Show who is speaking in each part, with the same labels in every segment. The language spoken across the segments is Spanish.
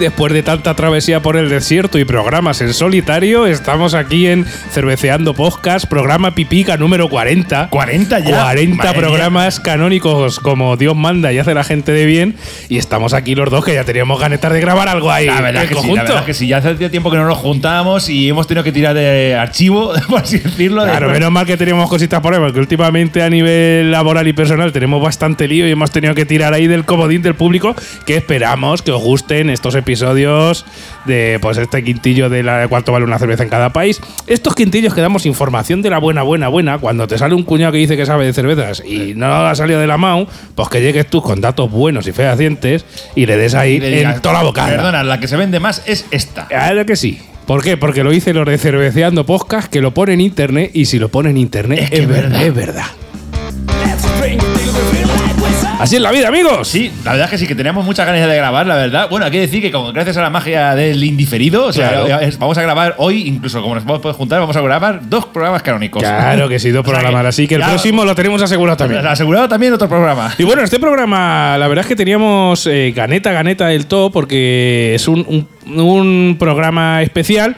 Speaker 1: después de tanta travesía por el desierto y programas en solitario, estamos aquí en Cerveceando Podcast, programa Pipica número 40.
Speaker 2: 40 ya.
Speaker 1: 40
Speaker 2: Madre
Speaker 1: programas canónicos como Dios manda y hace la gente de bien. Y estamos aquí los dos que ya teníamos ganetas de grabar algo ahí.
Speaker 2: La verdad, que sí, la verdad que sí, ya hace tiempo que no nos juntábamos y hemos tenido que tirar de archivo, por así decirlo. de-
Speaker 1: Claro, menos mal que teníamos cositas por ahí, porque últimamente a nivel laboral y personal tenemos bastante lío y hemos tenido que tirar ahí del comodín del público, que esperamos que os gusten estos episodios de pues este quintillo de la cuánto vale una cerveza en cada país. Estos quintillos que damos información de la buena, buena, buena, cuando te sale un cuñado que dice que sabe de cervezas y no ha salido de la MAU, pues que llegues tú con datos buenos y fehacientes y le des ahí
Speaker 2: y le digas,
Speaker 1: en toda la boca.
Speaker 2: Perdona, la que se vende más es esta.
Speaker 1: Claro que sí. ¿Por qué? Porque lo hice los de Cerveceando Podcast, que lo pone en internet, y si lo pone en internet,
Speaker 2: Es
Speaker 1: es,
Speaker 2: que
Speaker 1: verdad,
Speaker 2: verdad.
Speaker 1: es verdad. Así es la vida, amigos.
Speaker 2: Sí, la verdad es que sí, que teníamos muchas ganas de grabar, la verdad. Bueno, hay que decir que como gracias a la magia del indiferido, o sea,
Speaker 1: Claro.
Speaker 2: es- vamos a grabar hoy, incluso como nos podemos juntar, vamos a grabar dos programas canónicos.
Speaker 1: Claro que sí, dos programas. Así que el
Speaker 2: ya-
Speaker 1: próximo lo tenemos asegurado también.
Speaker 2: Asegurado también otro programa.
Speaker 1: Y bueno, este programa, la verdad es que teníamos eh, ganeta, ganeta del todo, porque es un, un- un programa especial.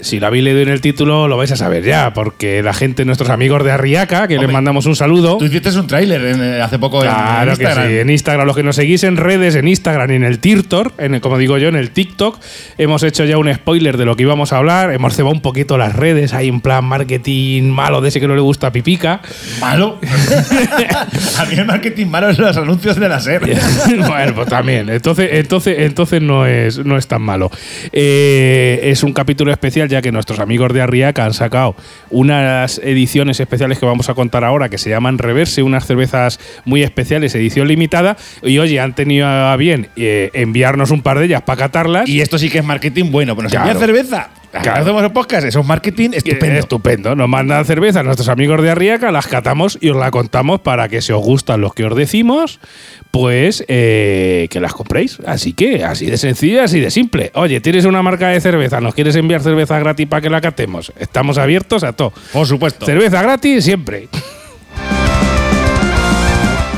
Speaker 1: Si lo habéis leído en el título, lo vais a saber ya, porque la gente, nuestros amigos de Arriaca, que les mandamos un saludo.
Speaker 2: Tú hiciste un tráiler en, eh, hace poco en-
Speaker 1: Claro
Speaker 2: en
Speaker 1: que
Speaker 2: Instagram.
Speaker 1: sí, en Instagram, los que nos seguís en redes, en Instagram y en el TikTok, en el- como digo yo, en el TikTok, hemos hecho ya un spoiler de lo que íbamos a hablar, hemos cebado un poquito las redes, hay un plan marketing malo de ese que no le gusta a Pipica.
Speaker 2: ¿Malo? a mí el marketing malo es los anuncios de la SER.
Speaker 1: bueno, pues también. Entonces, entonces, entonces no es, no es tan malo. Eh, es un capítulo especial, ya que nuestros amigos de Arriaca han sacado unas ediciones especiales que vamos a contar ahora, que se llaman Reverse, unas cervezas muy especiales, edición limitada. Y oye, han tenido a bien eh, enviarnos un par de ellas para catarlas.
Speaker 2: Y esto sí que es marketing bueno, pero nos
Speaker 1: Claro.
Speaker 2: envían cerveza.
Speaker 1: Claro.
Speaker 2: Hacemos el podcast, eso es marketing estupendo.
Speaker 1: Estupendo. Nos mandan cerveza nuestros amigos de Arriaca, las catamos y os la contamos para que si os gustan los que os decimos, pues eh, que las compréis. Así que, así de sencillo, así de simple. Oye, tienes una marca de cerveza, nos quieres enviar cerveza gratis para que la catemos. Estamos abiertos a todo.
Speaker 2: Por supuesto.
Speaker 1: Cerveza gratis siempre.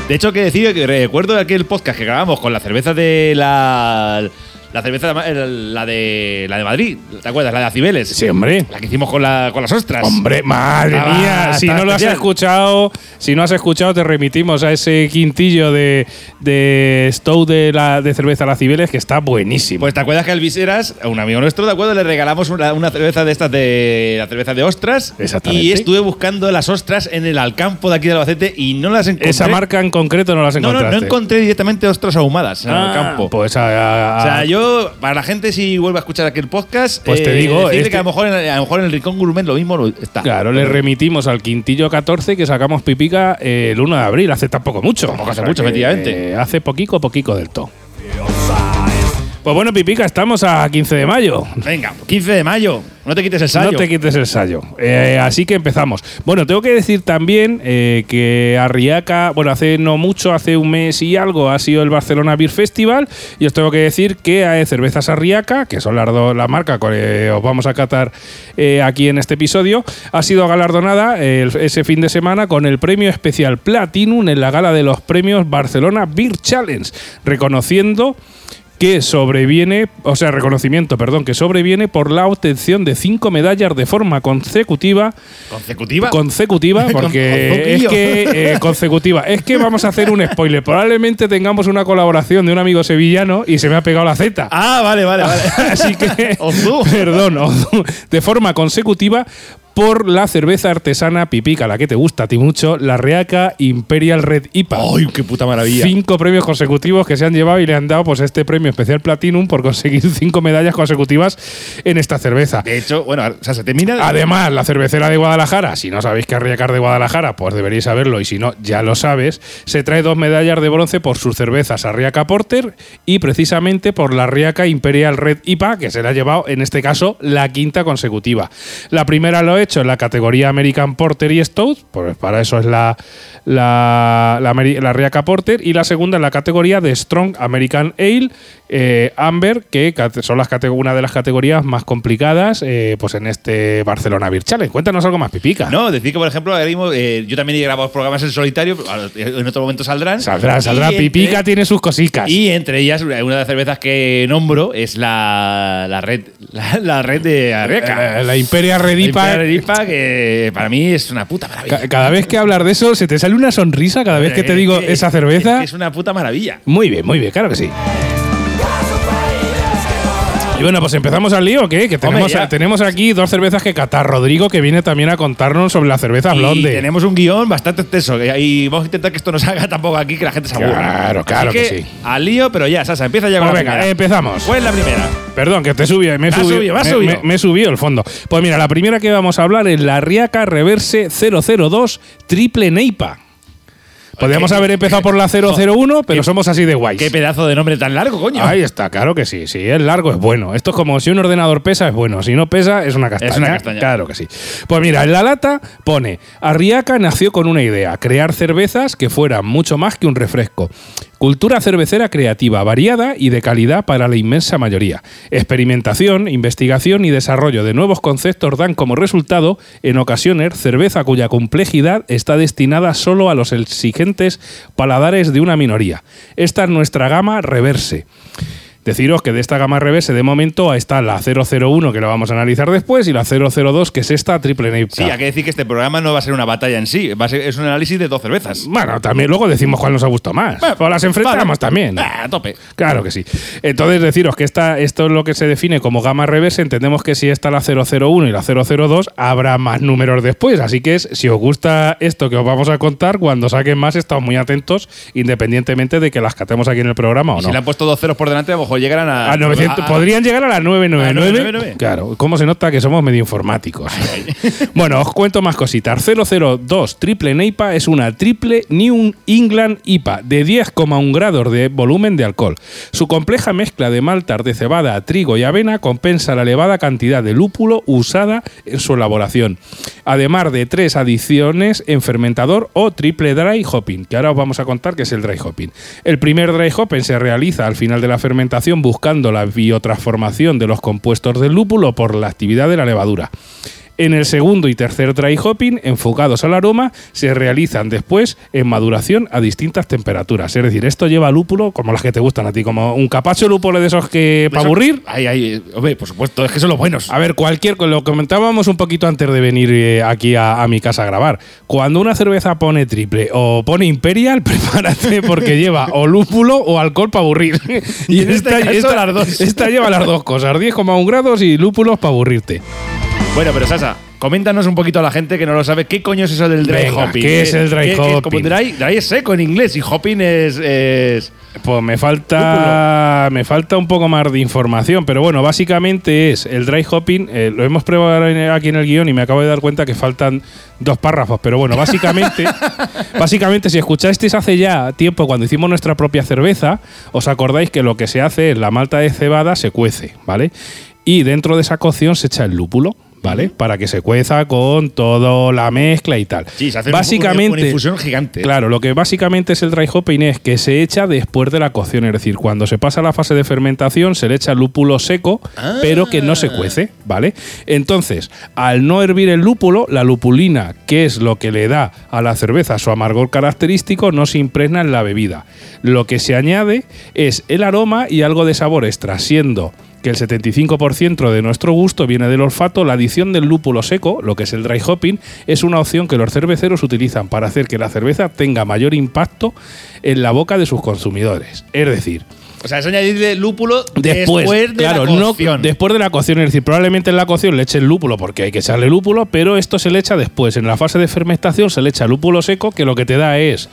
Speaker 2: De hecho, que decir que recuerdo aquel podcast que grabamos con la cerveza de la. La cerveza de, la de la de Madrid, ¿te acuerdas? La de Acibeles.
Speaker 1: Sí, hombre.
Speaker 2: La que hicimos con, la, con las ostras.
Speaker 1: Hombre, madre
Speaker 2: Ah,
Speaker 1: mía, si no lo has escuchado, si no has escuchado, te remitimos a ese quintillo de, de Stow de, la, de cerveza La Cibeles que está buenísimo.
Speaker 2: Pues te acuerdas que al Viseras, a un amigo nuestro, ¿de acuerdo? Le regalamos una, una cerveza de estas de la cerveza de ostras.
Speaker 1: Exactamente.
Speaker 2: Y estuve buscando las ostras en el Alcampo de aquí de Albacete y no las encontré.
Speaker 1: Esa marca en concreto no las
Speaker 2: No, no,
Speaker 1: encontraste.
Speaker 2: no encontré directamente ostras ahumadas en el
Speaker 1: Ah,
Speaker 2: campo.
Speaker 1: Pues a- a-
Speaker 2: O sea, yo, para la gente, si vuelve a escuchar aquel podcast,
Speaker 1: Pues te digo,
Speaker 2: decirle
Speaker 1: este-
Speaker 2: que a lo, mejor en, a lo mejor en el Rincón Gourmet lo mismo está.
Speaker 1: Claro, le remitimos al quintillo 14 que sacamos pipica eh, el 1 de abril, hace tampoco mucho.
Speaker 2: Tampoco hace mucho, efectivamente.
Speaker 1: eh, hace poquico, poquico del todo. Pues bueno, pipica, estamos a 15 de mayo.
Speaker 2: Venga, 15 de mayo. No te quites el sallo.
Speaker 1: No te quites el. Eh, así que empezamos. Bueno, tengo que decir también eh, que Arriaca, bueno, hace no mucho, hace un mes y algo, ha sido el Barcelona Beer Festival. Y os tengo que decir que hay cervezas Arriaca, que son las dos la marca que os vamos a catar eh, aquí en este episodio, ha sido galardonada eh, ese fin de semana con el premio especial Platinum en la gala de los premios Barcelona Beer Challenge, reconociendo que sobreviene, o sea, reconocimiento, perdón, que sobreviene por la obtención de cinco medallas de forma consecutiva.
Speaker 2: ¿Consecutiva?
Speaker 1: Consecutiva,
Speaker 2: Con-
Speaker 1: porque es que. eh, consecutiva. Es que vamos a hacer un spoiler. Probablemente tengamos una colaboración de un amigo sevillano y se me ha pegado la Z.
Speaker 2: ah, vale, vale, vale.
Speaker 1: Así que.
Speaker 2: Ozú.
Speaker 1: Perdón, Ozú. de forma consecutiva por la cerveza artesana pipica, la que te gusta a ti mucho, la Reaca Imperial Red IPA.
Speaker 2: ¡Ay, qué puta maravilla!
Speaker 1: Cinco premios consecutivos que se han llevado y le han dado pues este premio especial Platinum por conseguir cinco medallas consecutivas en esta cerveza.
Speaker 2: De hecho, bueno, o sea, se termina.
Speaker 1: Además, la cervecera de Guadalajara, si no sabéis que Arriacar de Guadalajara, pues deberíais saberlo y si no, ya lo sabes, se trae dos medallas de bronce por sus cervezas Arriaca Porter y precisamente por la Arriaca Imperial Red IPA, que se la ha llevado en este caso la quinta consecutiva. La primera lo hecho en la categoría American Porter y Stout, pues para eso es la, la, la, la Porter, y la segunda en la categoría de Strong American Ale eh, Amber, que son las una de las categorías más complicadas eh, pues en este Barcelona Beer Challenge. Cuéntanos algo más, Pipica.
Speaker 2: No, decir que, por ejemplo, ahora mismo, eh, yo también he grabado programas en solitario, en otro momento saldrán.
Speaker 1: Saldrá, saldrá. Pipica tiene sus cositas.
Speaker 2: Y entre ellas, una de las cervezas que nombro es la, la red la, la red de Arreca.
Speaker 1: Eh, la Imperia
Speaker 2: La
Speaker 1: Redipa.
Speaker 2: Imperial Redipa, que para mí es una puta maravilla.
Speaker 1: Ca- Cada vez que hablas de eso, se te sale una sonrisa cada vez que te digo esa
Speaker 2: es
Speaker 1: cerveza.
Speaker 2: Es una puta maravilla.
Speaker 1: Muy bien, muy bien, claro que sí. Y bueno, pues empezamos al lío, ¿o ¿qué? Que tenemos, aquí dos cervezas que catar Rodrigo, que viene también a contarnos sobre la cerveza
Speaker 2: Y
Speaker 1: blonde.
Speaker 2: tenemos un guion bastante extenso. Y vamos a intentar que esto no se haga tampoco aquí, que la gente se aburra.
Speaker 1: Claro, claro
Speaker 2: Así
Speaker 1: que
Speaker 2: que,
Speaker 1: sí.
Speaker 2: Al lío, pero ya, Sasa, empieza ya con
Speaker 1: Pues
Speaker 2: la
Speaker 1: venga, empezamos.
Speaker 2: ¿Cuál es la primera?
Speaker 1: Perdón, que te subió, me subido,
Speaker 2: me
Speaker 1: me- me- subido el fondo. Pues mira, la primera que vamos a hablar es la Riaca Reverse 002 Triple Neipa. Podríamos haber empezado por la 001, pero somos así de guays.
Speaker 2: Qué pedazo de nombre tan largo, coño.
Speaker 1: Ahí está, claro que sí. Si es largo, es bueno. Esto es como si un ordenador pesa, es bueno. Si no pesa, es una castaña.
Speaker 2: Es una castaña.
Speaker 1: Claro que sí. Pues mira, en la lata pone: Arriaca nació con una idea: crear cervezas que fueran mucho más que un refresco. Cultura cervecera creativa, variada y de calidad para la inmensa mayoría. Experimentación, investigación y desarrollo de nuevos conceptos dan como resultado, en ocasiones, cerveza cuya complejidad está destinada solo a los exigentes paladares de una minoría. Esta es nuestra gama reverse. Deciros que de esta gama reverse de momento está la 001 que la vamos a analizar después y la 002 que es esta triple Neipa.
Speaker 2: Sí, hay que decir que este programa no va a ser una batalla en sí, va a ser, es un análisis de dos cervezas.
Speaker 1: Bueno, también luego decimos cuál nos ha gustado más.
Speaker 2: Bueno,
Speaker 1: o las enfrentamos
Speaker 2: vale.
Speaker 1: también.
Speaker 2: Ah, a tope.
Speaker 1: Claro que sí. Entonces, deciros que esta, esto es lo que se define como gama reverse. Entendemos que si está la 001 y la 002, habrá más números después. Así que es, si os gusta esto que os vamos a contar, cuando saquen más, estamos muy atentos, independientemente de que las catemos aquí en el programa o no.
Speaker 2: Si le han puesto dos ceros por delante, a lo mejor llegarán a.
Speaker 1: A 900,
Speaker 2: a- a-
Speaker 1: podrían llegar a las 999.
Speaker 2: A 999.
Speaker 1: Claro, ¿cómo se nota que somos medio informáticos? bueno, os cuento más cositas. 002 Triple Neipa es una triple New England IPA de 10,1 grados de volumen de alcohol. Su compleja mezcla de maltas de cebada, trigo y avena compensa la elevada cantidad de lúpulo usada en su elaboración. Además de tres adiciones en fermentador o triple dry hopping, que ahora os vamos a contar que es el dry hopping. El primer dry hopping se realiza al final de la fermentación buscando la biotransformación de los compuestos del lúpulo por la actividad de la levadura. En el segundo y tercer dry hopping, enfocados al aroma, se realizan después en maduración a distintas temperaturas. Es decir, esto lleva lúpulo como las que te gustan a ti, como un capacho lúpulo de esos que para aburrir.
Speaker 2: Ay, ay, hombre, por supuesto, es que son los buenos.
Speaker 1: A ver, cualquier, lo comentábamos un poquito antes de venir eh, aquí a, a mi casa a grabar. Cuando una cerveza pone triple o pone imperial, prepárate porque lleva o lúpulo o alcohol para aburrir.
Speaker 2: Y en este caso, las dos.
Speaker 1: Esta lleva las dos cosas, 10,1 grados y lúpulos para aburrirte.
Speaker 2: Bueno, pero Sasa, coméntanos un poquito a la gente que no lo sabe, ¿qué coño es eso del dry
Speaker 1: Venga,
Speaker 2: hopping?
Speaker 1: ¿qué es el dry
Speaker 2: ¿Qué- qué-
Speaker 1: hopping?
Speaker 2: como dry, dry es seco en inglés y hopping es. es-
Speaker 1: Pues me falta, me falta un poco más de información, pero bueno, básicamente es el dry hopping. eh, lo hemos probado aquí en el guion y me acabo de dar cuenta que faltan dos párrafos, pero bueno, básicamente, básicamente si escuchasteis hace ya tiempo cuando hicimos nuestra propia cerveza, os acordáis que lo que se hace es la malta de cebada se cuece, ¿vale? Y dentro de esa cocción se echa el lúpulo. ¿Vale? Para que se cueza con toda la mezcla y tal.
Speaker 2: Sí, se hace una-
Speaker 1: básicamente,
Speaker 2: una infusión gigante.
Speaker 1: Claro, lo que básicamente es el dry hopping es que se echa después de la cocción, es decir, cuando se pasa la fase de fermentación se le echa lúpulo seco, pero que no se cuece, ¿vale? Entonces, al no hervir el lúpulo, la lupulina, que es lo que le da a la cerveza su amargor característico, no se impregna en la bebida. Lo que se añade es el aroma y algo de sabor extra, siendo que el 75% de nuestro gusto viene del olfato, la adición del lúpulo seco, lo que es el dry hopping, es una opción que los cerveceros utilizan para hacer que la cerveza tenga mayor impacto en la boca de sus consumidores. Es decir,
Speaker 2: O sea, es añadirle lúpulo
Speaker 1: después,
Speaker 2: después, de
Speaker 1: claro,
Speaker 2: la
Speaker 1: no-
Speaker 2: cocción.
Speaker 1: después de la cocción, es decir, probablemente en la cocción le echen lúpulo porque hay que echarle lúpulo, pero esto se le echa después. En la fase de fermentación se le echa lúpulo seco, que lo que te da es,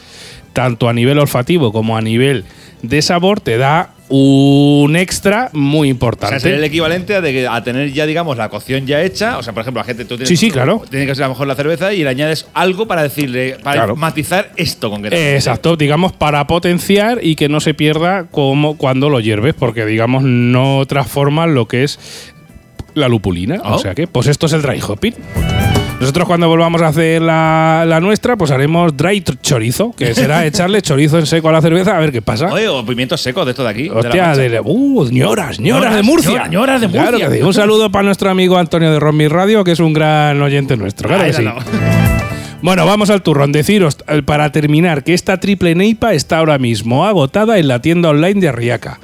Speaker 1: tanto a nivel olfativo como a nivel de sabor, te da un extra muy
Speaker 2: o sea,
Speaker 1: importante.
Speaker 2: sería el equivalente a, de a tener ya, digamos, la cocción ya hecha. O sea, por ejemplo, la gente. Tú tienes,
Speaker 1: Sí, sí, claro.
Speaker 2: Tiene que ser a lo mejor la cerveza y le añades algo para decirle. Para
Speaker 1: Claro.
Speaker 2: matizar esto concretamente.
Speaker 1: Exacto, digamos para potenciar y que no se pierda como cuando lo hierves, porque digamos no transforma lo que es la lupulina.
Speaker 2: Oh.
Speaker 1: O sea que, pues esto es el dry hopping. Nosotros cuando volvamos a hacer la, la nuestra, pues haremos dry chorizo, que será echarle chorizo en seco a la cerveza a ver qué pasa.
Speaker 2: Oye, o pimientos secos de esto de aquí. de la
Speaker 1: Hostia, de, uh, ñoras, ñoras de Murcia.
Speaker 2: ñoras, de
Speaker 1: Claro
Speaker 2: Murcia.
Speaker 1: que sí. Un saludo para nuestro amigo Antonio de Romy Radio, que es un gran oyente nuestro. Claro que sí. Bueno, vamos al turrón. Deciros, eh, para terminar, que esta triple neipa está ahora mismo agotada en la tienda online de Arriaca.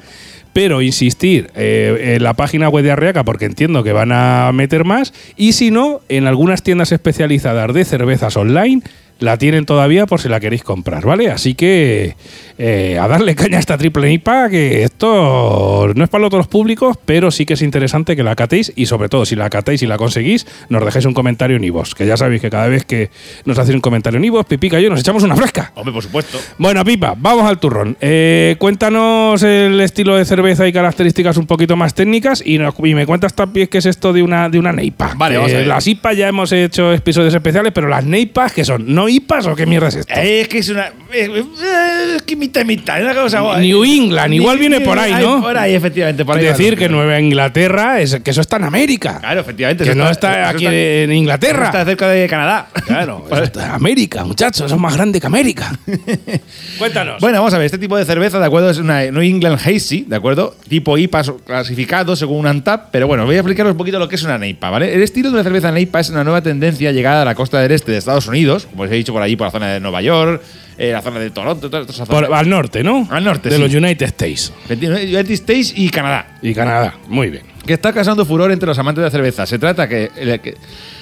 Speaker 1: Pero insistir eh, en la página web de Arriaca, porque entiendo que van a meter más. Y si no, en algunas tiendas especializadas de cervezas online la tienen todavía por si la queréis comprar, ¿vale? Así que eh, a darle caña a esta triple neipa, que esto no es para todos los públicos, pero sí que es interesante que la catéis y sobre todo si la catéis y la conseguís, nos dejéis un comentario en iVoox, que ya sabéis que cada vez que nos hacéis un comentario en iVoox, Pipica y yo nos echamos una fresca.
Speaker 2: Hombre, por supuesto.
Speaker 1: Bueno, Pipa, vamos al turrón. Eh, cuéntanos el estilo de cerveza y características un poquito más técnicas y, nos- y me cuentas también qué es esto de una, de una neipa.
Speaker 2: Vale, vamos a ver.
Speaker 1: Las IPAs ya hemos hecho episodios especiales, pero las neipas, ¿qué son? ¿No IPAs o qué mierda es esto?
Speaker 2: Es que es una. Eh, que mitad y mitad. Una cosa.
Speaker 1: New England, igual viene por ahí, ¿no?
Speaker 2: Por ahí, efectivamente. Por ahí
Speaker 1: decir que Nueva Inglaterra es que eso está en América.
Speaker 2: Claro, efectivamente.
Speaker 1: que no está aquí
Speaker 2: está-
Speaker 1: en Inglaterra.
Speaker 2: Está cerca de Canadá.
Speaker 1: Claro, está en América, muchachos, eso es más grande que América. Cuéntanos.
Speaker 2: Bueno, vamos a ver, este tipo de cerveza, ¿de acuerdo? Es una New England Hazy, ¿de acuerdo? Tipo IPA clasificado según un ANTAP, pero bueno, voy a explicaros un poquito lo que es una NEIPA, ¿vale? El estilo de la cerveza NEIPA es una nueva tendencia llegada a la costa del este de Estados Unidos, como os he dicho por allí, por la zona de Nueva York, eh, la zona de Toronto, toda esa zona.
Speaker 1: Por- al norte, ¿no?
Speaker 2: Al norte,
Speaker 1: De
Speaker 2: sí.
Speaker 1: los United States
Speaker 2: United States y Canadá.
Speaker 1: y Canadá. Muy bien.
Speaker 2: que está causando furor entre los amantes de la cerveza. Se trata que,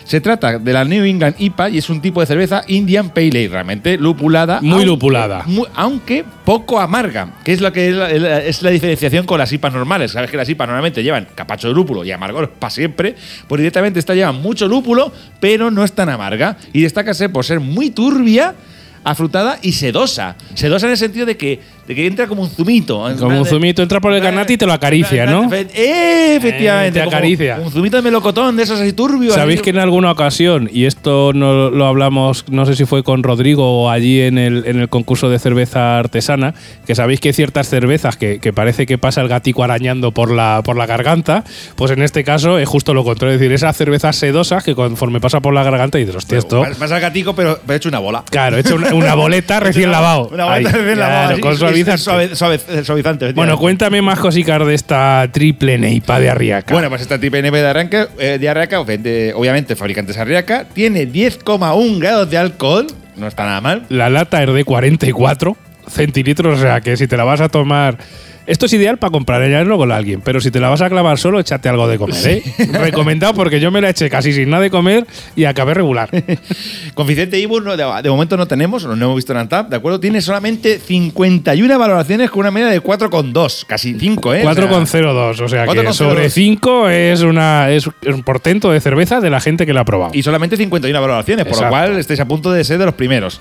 Speaker 2: se trata de la New England IPA y es un tipo de cerveza Indian Pale Ale, realmente lupulada.
Speaker 1: Muy
Speaker 2: aunque-
Speaker 1: lupulada.
Speaker 2: mu- aunque poco amarga, que es lo que es la, es la- diferenciación con las IPAs normales. Sabes que las IPAs normalmente llevan capacho de lúpulo y amargor para siempre, pues directamente esta lleva mucho lúpulo, pero no es tan amarga y destaca ser por ser muy turbia. Afrutada y sedosa. Sedosa en el sentido de que, de que entra como un zumito.
Speaker 1: Como un zumito entra por el canate y te lo acaricia, ¿no?
Speaker 2: Eh, efectivamente.
Speaker 1: Eh, te
Speaker 2: como
Speaker 1: acaricia.
Speaker 2: Un zumito de melocotón, de esos así turbios.
Speaker 1: Sabéis
Speaker 2: así.
Speaker 1: que en alguna ocasión, y esto no lo hablamos, no sé si fue con Rodrigo o allí en el, en el concurso de cerveza artesana, que sabéis que hay ciertas cervezas que, que parece que pasa el gatico arañando por la, por la garganta, pues en este caso es justo lo contrario, es decir, esas cervezas sedosas que conforme pasa por la garganta y dices, hostia, esto...
Speaker 2: Vas al gatico, pero, he hecho una bola.
Speaker 1: Claro, he hecho una, una boleta recién lavado.
Speaker 2: Una boleta recién lavada.
Speaker 1: Suavizante.
Speaker 2: es suave- suave- suavizante.
Speaker 1: Bueno, cuéntame más cositas de esta triple neipa de Arriaca.
Speaker 2: Bueno, pues esta triple NP de, eh, de Arriaca, obviamente, fabricantes Arriaca, tiene 10,1 grados de alcohol, no está nada mal.
Speaker 1: La lata es de 44 centilitros, o sea que si te la vas a tomar. Esto es ideal para comprar ella con alguien, pero si te la vas a clavar solo, échate algo de comer, ¿eh? Recomendado porque yo me la eché casi sin nada de comer y acabé regular.
Speaker 2: Coeficiente IBU no, de, momento no tenemos, no hemos visto en Antap, ¿de acuerdo? Tiene solamente 51 valoraciones con una media de 4,2, casi 5, ¿eh? O sea,
Speaker 1: 4,02, o sea que
Speaker 2: 4,02.
Speaker 1: sobre 5 es, una, es un portento de cerveza de la gente que la ha probado.
Speaker 2: y solamente 51 valoraciones, por lo
Speaker 1: Exacto.
Speaker 2: cual estáis a punto de ser de los primeros.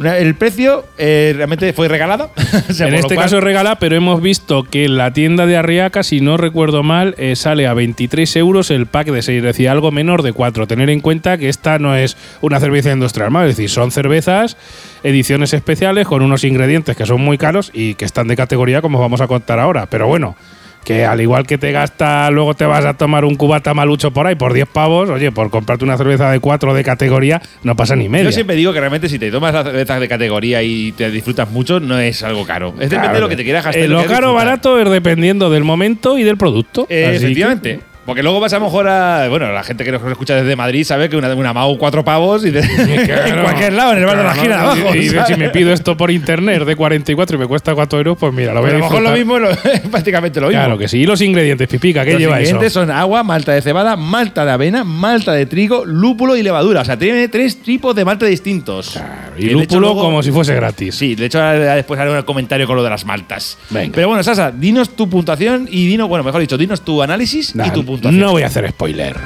Speaker 2: El precio eh, realmente fue regalado. O sea,
Speaker 1: en
Speaker 2: lo
Speaker 1: este
Speaker 2: cual-
Speaker 1: caso regala, pero hemos visto que en la tienda de Arriaca, si no recuerdo mal, eh, sale a 23 euros el pack de 6, es decir, algo menor de 4. Tener en cuenta que esta no es una cerveza industrial, ¿vale? es decir, son cervezas, ediciones especiales con unos ingredientes que son muy caros y que están de categoría, como os vamos a contar ahora. Pero bueno. Que al igual que te gasta, luego te vas a tomar un cubata malucho por ahí por 10 pavos, oye, por comprarte una cerveza de 4 de categoría, no pasa ni media.
Speaker 2: Yo siempre digo que realmente si te tomas las cervezas de categoría y te disfrutas mucho, no es algo caro. Es depende de lo que te quieras gastar.
Speaker 1: Eh,
Speaker 2: lo
Speaker 1: caro o barato es dependiendo del momento y del producto.
Speaker 2: Eh,
Speaker 1: que-
Speaker 2: efectivamente. Porque luego vas a lo mejor a. Bueno, la gente que nos escucha desde Madrid sabe que una, una Mau cuatro pavos y de- en
Speaker 1: Claro.
Speaker 2: cualquier lado, en el bar de la esquina de
Speaker 1: ¿no?
Speaker 2: abajo.
Speaker 1: Y, si me pido esto por internet de 44 y me cuesta 4 euros, pues mira, lo voy
Speaker 2: Pero
Speaker 1: a
Speaker 2: a lo mejor lo mismo lo- es prácticamente lo mismo.
Speaker 1: Claro que sí. Y los ingredientes, pipica, ¿qué
Speaker 2: Los
Speaker 1: lleva eso?
Speaker 2: ingredientes son agua, malta de cebada, malta de avena, malta de trigo, lúpulo y levadura. O sea, tiene tres tipos de malta distintos.
Speaker 1: Claro, y
Speaker 2: hecho
Speaker 1: lúpulo
Speaker 2: luego-
Speaker 1: como si fuese gratis.
Speaker 2: Sí, de hecho después haré un comentario con lo de las maltas.
Speaker 1: Venga.
Speaker 2: Pero bueno, Sasa, dinos tu puntuación y dinos, bueno, mejor dicho, dinos tu análisis y tu puntuación.
Speaker 1: No voy a hacer spoiler.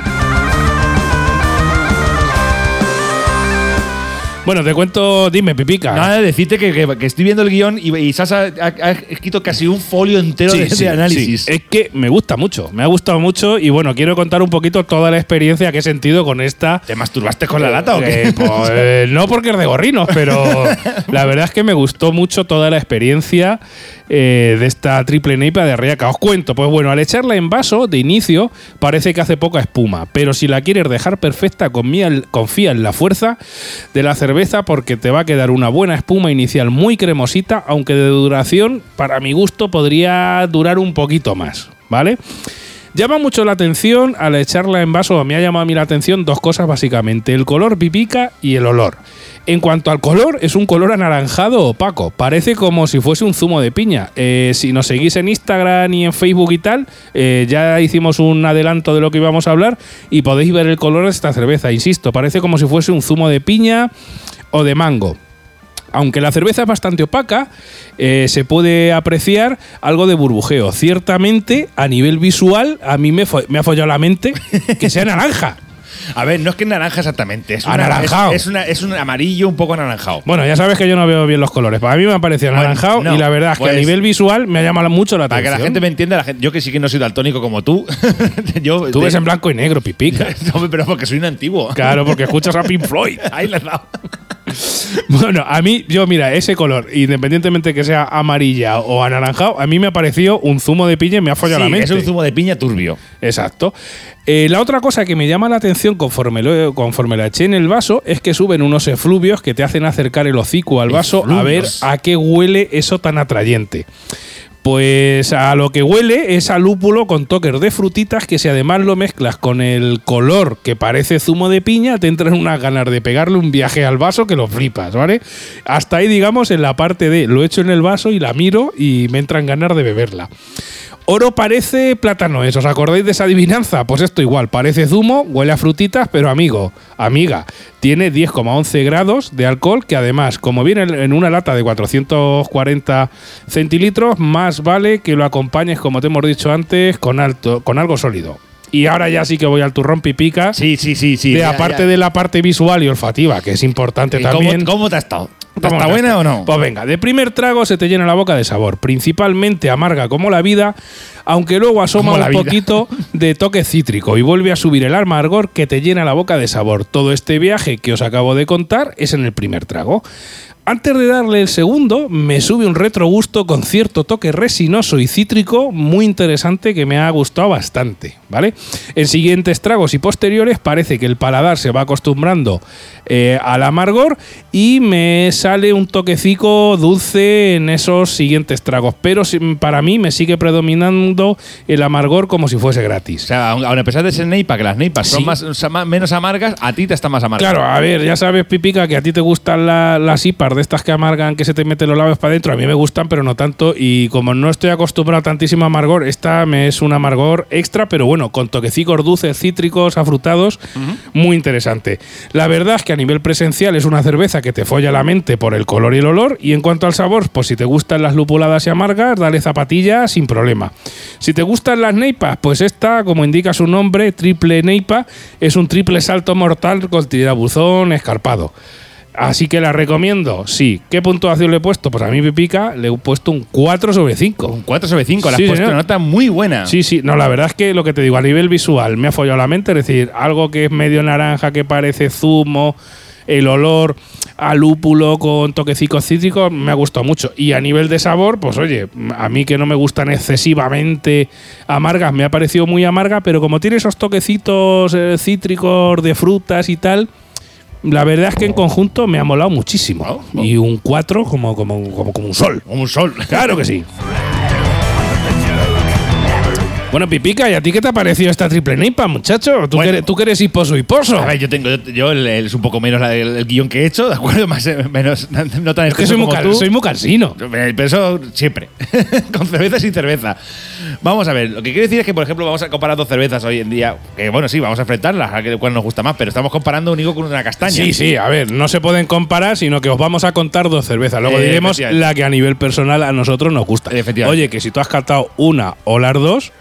Speaker 1: Bueno, te cuento, dime, pipica.
Speaker 2: Nada de decirte que, que- que estoy viendo el guion y, y Sasa ha, ha escrito casi un folio entero
Speaker 1: Sí,
Speaker 2: de, de
Speaker 1: sí,
Speaker 2: análisis.
Speaker 1: sí. Es que me gusta mucho, me ha gustado mucho y bueno, quiero contar un poquito toda la experiencia que he sentido con esta
Speaker 2: ¿Te masturbaste con la lata o qué?
Speaker 1: Eh, pues, eh, no porque es de gorrinos, pero la verdad es que me gustó mucho toda la experiencia. Eh, de esta triple neipa de Arriaca. Os cuento, pues bueno, al echarla en vaso de inicio parece que hace poca espuma, pero si la quieres dejar perfecta, confía en la fuerza de la cerveza porque te va a quedar una buena espuma inicial muy cremosita, aunque de duración, para mi gusto, podría durar un poquito más, ¿vale? Llama mucho la atención al echarla en vaso, me ha llamado a mí la atención dos cosas básicamente, el color pipica y el olor. En cuanto al color, es un color anaranjado opaco. Parece como si fuese un zumo de piña. Eh, si nos seguís en Instagram y en Facebook y tal, eh, ya hicimos un adelanto de lo que íbamos a hablar y podéis ver el color de esta cerveza. Insisto, parece como si fuese un zumo de piña o de mango. Aunque la cerveza es bastante opaca, eh, se puede apreciar algo de burbujeo. Ciertamente, a nivel visual, a mí me, me ha follado la mente que sea naranja.
Speaker 2: A ver, no es que naranja exactamente. Es
Speaker 1: anaranjado.
Speaker 2: es, es, un amarillo un poco anaranjado.
Speaker 1: Bueno, ya sabes que yo no veo bien los colores. Para mí me ha parecido anaranjado y la verdad es que a pues, nivel visual me ha llamado mucho la atención.
Speaker 2: Para que la gente me entienda, yo que sí que no soy daltónico como tú.
Speaker 1: yo, tú ves en blanco y negro, pipica.
Speaker 2: no, pero porque soy un antiguo.
Speaker 1: Claro, porque escuchas a Pink Floyd.
Speaker 2: Ahí le has dado.
Speaker 1: Bueno, a mí, yo, mira, ese color, independientemente que sea amarilla o anaranjado, a mí me ha parecido un zumo de piña y me ha follado la mente.
Speaker 2: Es un zumo de piña turbio.
Speaker 1: Exacto. Eh, la otra cosa que me llama la atención conforme, lo, conforme la eché en el vaso es que suben unos efluvios que te hacen acercar el hocico al vaso a ver a qué huele eso tan atrayente. Pues a lo que huele es a lúpulo con toques de frutitas que si además lo mezclas con el color que parece zumo de piña, te entran unas ganas de pegarle un viaje al vaso que lo flipas, ¿vale? Hasta ahí, digamos, en la parte de lo echo en el vaso y la miro y me entran ganas de beberla. Oro parece plátano, ¿os acordáis de esa adivinanza? Pues esto igual, parece zumo, huele a frutitas, pero amigo, amiga, tiene 10,11 grados de alcohol, que además, como viene en una lata de 440 centilitros, más vale que lo acompañes, como te hemos dicho antes, con, alto, con algo sólido. Y ahora ya sí que voy al turrón pipica.
Speaker 2: Sí, sí, sí, sí.
Speaker 1: De aparte de la parte visual y olfativa, que es importante también.
Speaker 2: ¿Cómo, ¿Cómo te ha estado? ¿Está buena o no?
Speaker 1: Pues venga, de primer trago se te llena la boca de sabor, principalmente amarga como la vida, aunque luego asoma un poquito de toque cítrico y vuelve a subir el amargor que te llena la boca de sabor. Todo este viaje que os acabo de contar es en el primer trago. Antes de darle el segundo, me sube un retrogusto con cierto toque resinoso y cítrico muy interesante que me ha gustado bastante, ¿vale? En siguientes tragos y posteriores parece que el paladar se va acostumbrando eh, al amargor y me sale un toquecico dulce en esos siguientes tragos, pero para mí me sigue predominando el amargor como si fuese gratis.
Speaker 2: O sea, a pesar de ser neipa, que las neipas son más, menos amargas, a ti te está más amarga.
Speaker 1: Claro, a ver, ya sabes, Pipica, que a ti te gustan las IPAR de estas que amargan, que se te meten los labios para adentro, a mí me gustan, pero no tanto. Y como no estoy acostumbrado a tantísimo amargor, esta me es un amargor extra, pero bueno, con toquecicos dulces, cítricos, afrutados, muy interesante. La verdad es que a nivel presencial es una cerveza que te folla la mente por el color y el olor. Y en cuanto al sabor, pues si te gustan las lupuladas y amargas, dale zapatilla sin problema. Si te gustan las neipas, pues esta, como indica su nombre, triple neipa, es un triple salto mortal con tirabuzón escarpado. Así que la recomiendo, sí. ¿Qué puntuación le he puesto? Pues a mí Pipica le he puesto un 4 sobre 5.
Speaker 2: Un 4 sobre 5, le has puesto una nota muy buena.
Speaker 1: Sí, sí, no, la verdad es que lo que te digo, a nivel visual me ha follado la mente, es decir, algo que es medio naranja, que parece zumo, el olor a lúpulo con toquecicos cítricos me ha gustado mucho. Y a nivel de sabor, pues oye, a mí que no me gustan excesivamente amargas, me ha parecido muy amarga, pero como tiene esos toquecitos eh, cítricos de frutas y tal, la verdad es que en conjunto me ha molado muchísimo. Y un 4 como, como, como, como un sol.
Speaker 2: Como un sol.
Speaker 1: Claro que sí. Bueno, Pipica, ¿y a ti qué te ha parecido esta triple nipa, muchacho? ¿Tú, que, eres, tú que eres hiposo hiposo.
Speaker 2: A ver, yo tengo, yo, es un poco menos el, guion que he hecho, ¿de acuerdo? Más, menos, no tan
Speaker 1: es que soy muy,
Speaker 2: como
Speaker 1: soy muy cansino.
Speaker 2: Pero eso siempre. Con cerveza y sin cerveza. Vamos a ver, lo que quiero decir es que, por ejemplo, vamos a comparar dos cervezas hoy en día. Que bueno, sí, vamos a enfrentarlas, a cuál nos gusta más, pero estamos comparando un higo con una castaña.
Speaker 1: Sí, sí, a ver, no se pueden comparar, sino que os vamos a contar dos cervezas. Luego eh, diremos la que a nivel personal a nosotros nos gusta. Oye, que si tú has catado una o las dos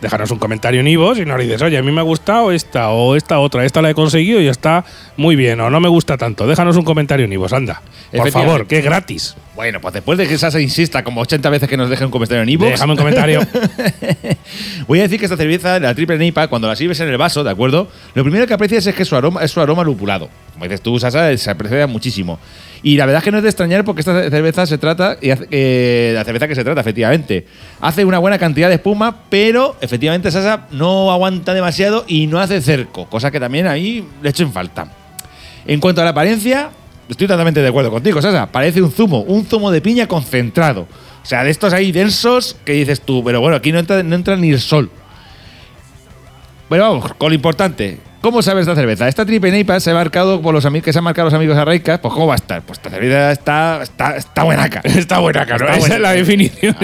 Speaker 1: déjanos un comentario en Ivo y nos dices, oye, a mí me ha gustado esta o esta otra, esta la he conseguido y está muy bien, o no me gusta tanto. Déjanos un comentario en Ivo, anda. Por favor, que es gratis.
Speaker 2: Bueno, pues después de que Sasa insista como 80 veces que nos deje un comentario en iVoox,
Speaker 1: Déjame un comentario.
Speaker 2: voy a decir que esta cerveza, la triple NIPA, cuando la sirves en el vaso, ¿de acuerdo? Lo primero que aprecias es que su aroma es su aroma lupulado. Como dices tú, Sasa, se aprecia muchísimo. Y la verdad es que no es de extrañar porque esta cerveza se trata, eh, la cerveza que se trata, efectivamente, hace una buena cantidad de espuma, pero efectivamente Sasa no aguanta demasiado y no hace cerco, cosa que también ahí le echo en falta. En cuanto a la apariencia, estoy totalmente de acuerdo contigo, Sasa. Parece un zumo, un zumo de piña concentrado. O sea, de estos ahí densos que dices tú, pero bueno, aquí no entra, no entra ni el sol. Bueno, vamos, con lo importante. ¿Cómo sabes esta cerveza? Esta triple neipa se ha marcado por los amigos que se han marcado los amigos a Reicas, pues ¿cómo va a estar? Pues esta cerveza está, está, está buenaca.
Speaker 1: Está buena, claro.
Speaker 2: Está
Speaker 1: Esa es la definición.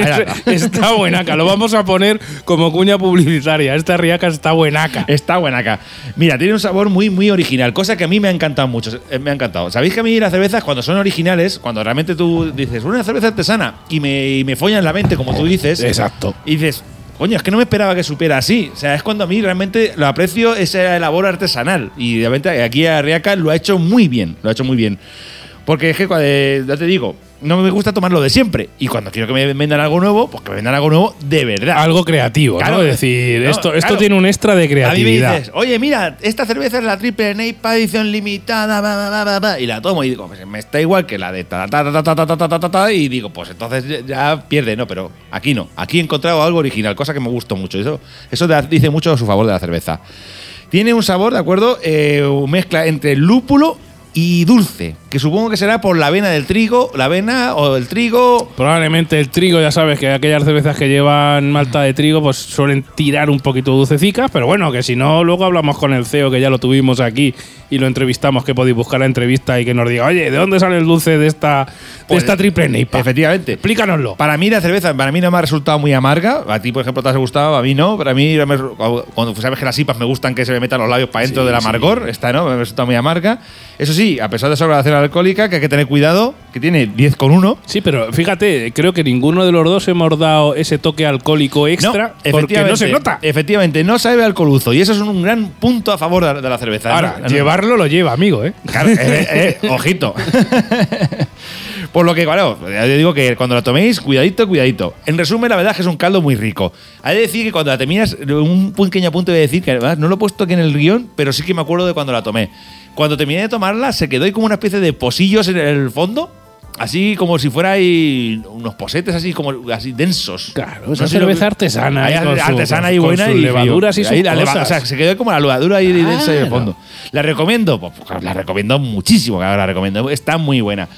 Speaker 1: Está buenaca. Lo vamos a poner como cuña publicitaria. Esta riaca está buenaca.
Speaker 2: Está buenaca. Mira, tiene un sabor muy, muy original, cosa que a mí me ha encantado mucho. eh, Me ha encantado. ¿Sabéis que a mí las cervezas, cuando son originales, cuando realmente tú dices, una cerveza artesana, y me, y me follan la mente, como tú dices,
Speaker 1: Exacto.
Speaker 2: y dices, coño, es que no me esperaba que supiera así. O sea, es cuando a mí realmente lo aprecio esa labor artesanal. Y realmente aquí Arriaca lo ha hecho muy bien. Lo ha hecho muy bien. Porque es que, ya te digo, no me gusta tomar lo de siempre. Y cuando quiero que me vendan algo nuevo, pues que me vendan algo nuevo de verdad.
Speaker 1: Algo creativo,
Speaker 2: claro,
Speaker 1: ¿no? Es decir, esto, esto tiene un extra de creatividad.
Speaker 2: Oye, mira, esta cerveza es la triple NEIPA edición limitada, bla, y la tomo y digo, pues me está igual que la de ta, ta, ta, ta y digo, pues entonces ya pierde, no, pero aquí no. Aquí he encontrado algo original, cosa que me gustó mucho. Eso, eso dice mucho a su favor de la cerveza. Tiene un sabor, ¿de acuerdo? Eh, mezcla entre lúpulo y dulce, que supongo que será por la avena del trigo, la avena o el trigo,
Speaker 1: Probablemente el trigo, ya sabes que aquellas cervezas que llevan malta de trigo, pues suelen tirar un poquito dulcecicas, pero bueno, que si no, luego hablamos con el CEO, que ya lo tuvimos aquí y lo entrevistamos, que podéis buscar la entrevista y que nos diga, oye, ¿de dónde sale el dulce de esta, de
Speaker 2: Pues,
Speaker 1: esta triple neipa?
Speaker 2: efectivamente.
Speaker 1: Explícanoslo.
Speaker 2: Para mí la cerveza, para mí no me ha resultado muy amarga. A ti, por ejemplo, te has gustado, a mí no. Para mí, cuando sabes que las IPAs me gustan que se me metan los labios para dentro
Speaker 1: Sí,
Speaker 2: del amargor, esta no, me resulta muy amarga. Eso sí, a pesar de su graduación alcohólica, que hay que tener cuidado, que tiene 10,1.
Speaker 1: Sí, pero fíjate, creo que ninguno de los dos hemos dado ese toque alcohólico extra porque no se nota.
Speaker 2: Efectivamente, no sabe alcoholuzo. Y eso es un gran punto a favor de, de la cerveza.
Speaker 1: Ahora,
Speaker 2: No- no-
Speaker 1: llevarlo lo lleva, amigo, ¿eh?
Speaker 2: Claro, eh, eh, ojito. Por lo que, claro, ya digo que cuando la toméis, cuidadito, cuidadito. En resumen, la verdad es que es un caldo muy rico. Hay que decir que cuando la terminas, un pequeño punto de decir que además no lo he puesto aquí en el guion, pero sí que me acuerdo de cuando la tomé. Cuando terminé de tomarla, se quedó ahí como una especie de posillos en el fondo. Así como si fuera ahí unos posetes así como así densos.
Speaker 1: Claro,
Speaker 2: No
Speaker 1: esa
Speaker 2: lo
Speaker 1: cerveza artesana.
Speaker 2: Ahí
Speaker 1: con su-
Speaker 2: artesana y
Speaker 1: con
Speaker 2: buena
Speaker 1: sus
Speaker 2: y
Speaker 1: levaduras y
Speaker 2: ahí
Speaker 1: sus cosas.
Speaker 2: o sea, se quedó como la levadura ahí de ese
Speaker 1: Claro.
Speaker 2: fondo. ¿La recomiendo? Pues, pues, la recomiendo muchísimo, claro, la recomiendo. Está muy buena.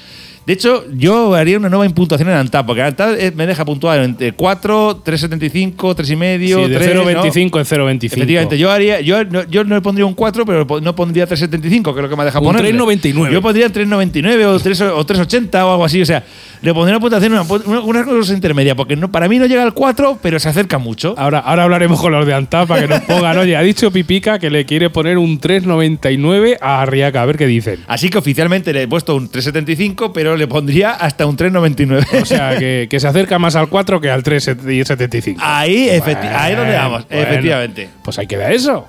Speaker 2: De hecho, yo haría una nueva impuntuación en Antap, porque Antap eh, me deja puntuar entre 4, 3,75, 3,5,
Speaker 1: Sí, de
Speaker 2: 3,
Speaker 1: 0,25 en 0,25.
Speaker 2: Efectivamente, yo haría, yo no, yo no le pondría un 4, pero no pondría 3,75, que es lo que me ha dejado
Speaker 1: Un
Speaker 2: poner.
Speaker 1: 3,99.
Speaker 2: Yo pondría 3,99 o 3 o 3,80 o algo así. O sea, le pondría una puntuación una, una, una cosa intermedia, porque no, para mí no llega al 4, pero se acerca mucho.
Speaker 1: Ahora, ahora hablaremos con los de Antap para que nos pongan. Oye, ha dicho Pipica que le quiere poner un 3,99 a Arriaca. A ver qué dicen.
Speaker 2: Así que oficialmente le he puesto un 3,75, pero le pondría hasta un 3,99.
Speaker 1: O sea, que, que se acerca más al 4 que al 3,75.
Speaker 2: Ahí, efecti- ahí es donde
Speaker 1: Bueno,
Speaker 2: vamos,
Speaker 1: bueno.
Speaker 2: efectivamente.
Speaker 1: Pues ahí queda eso.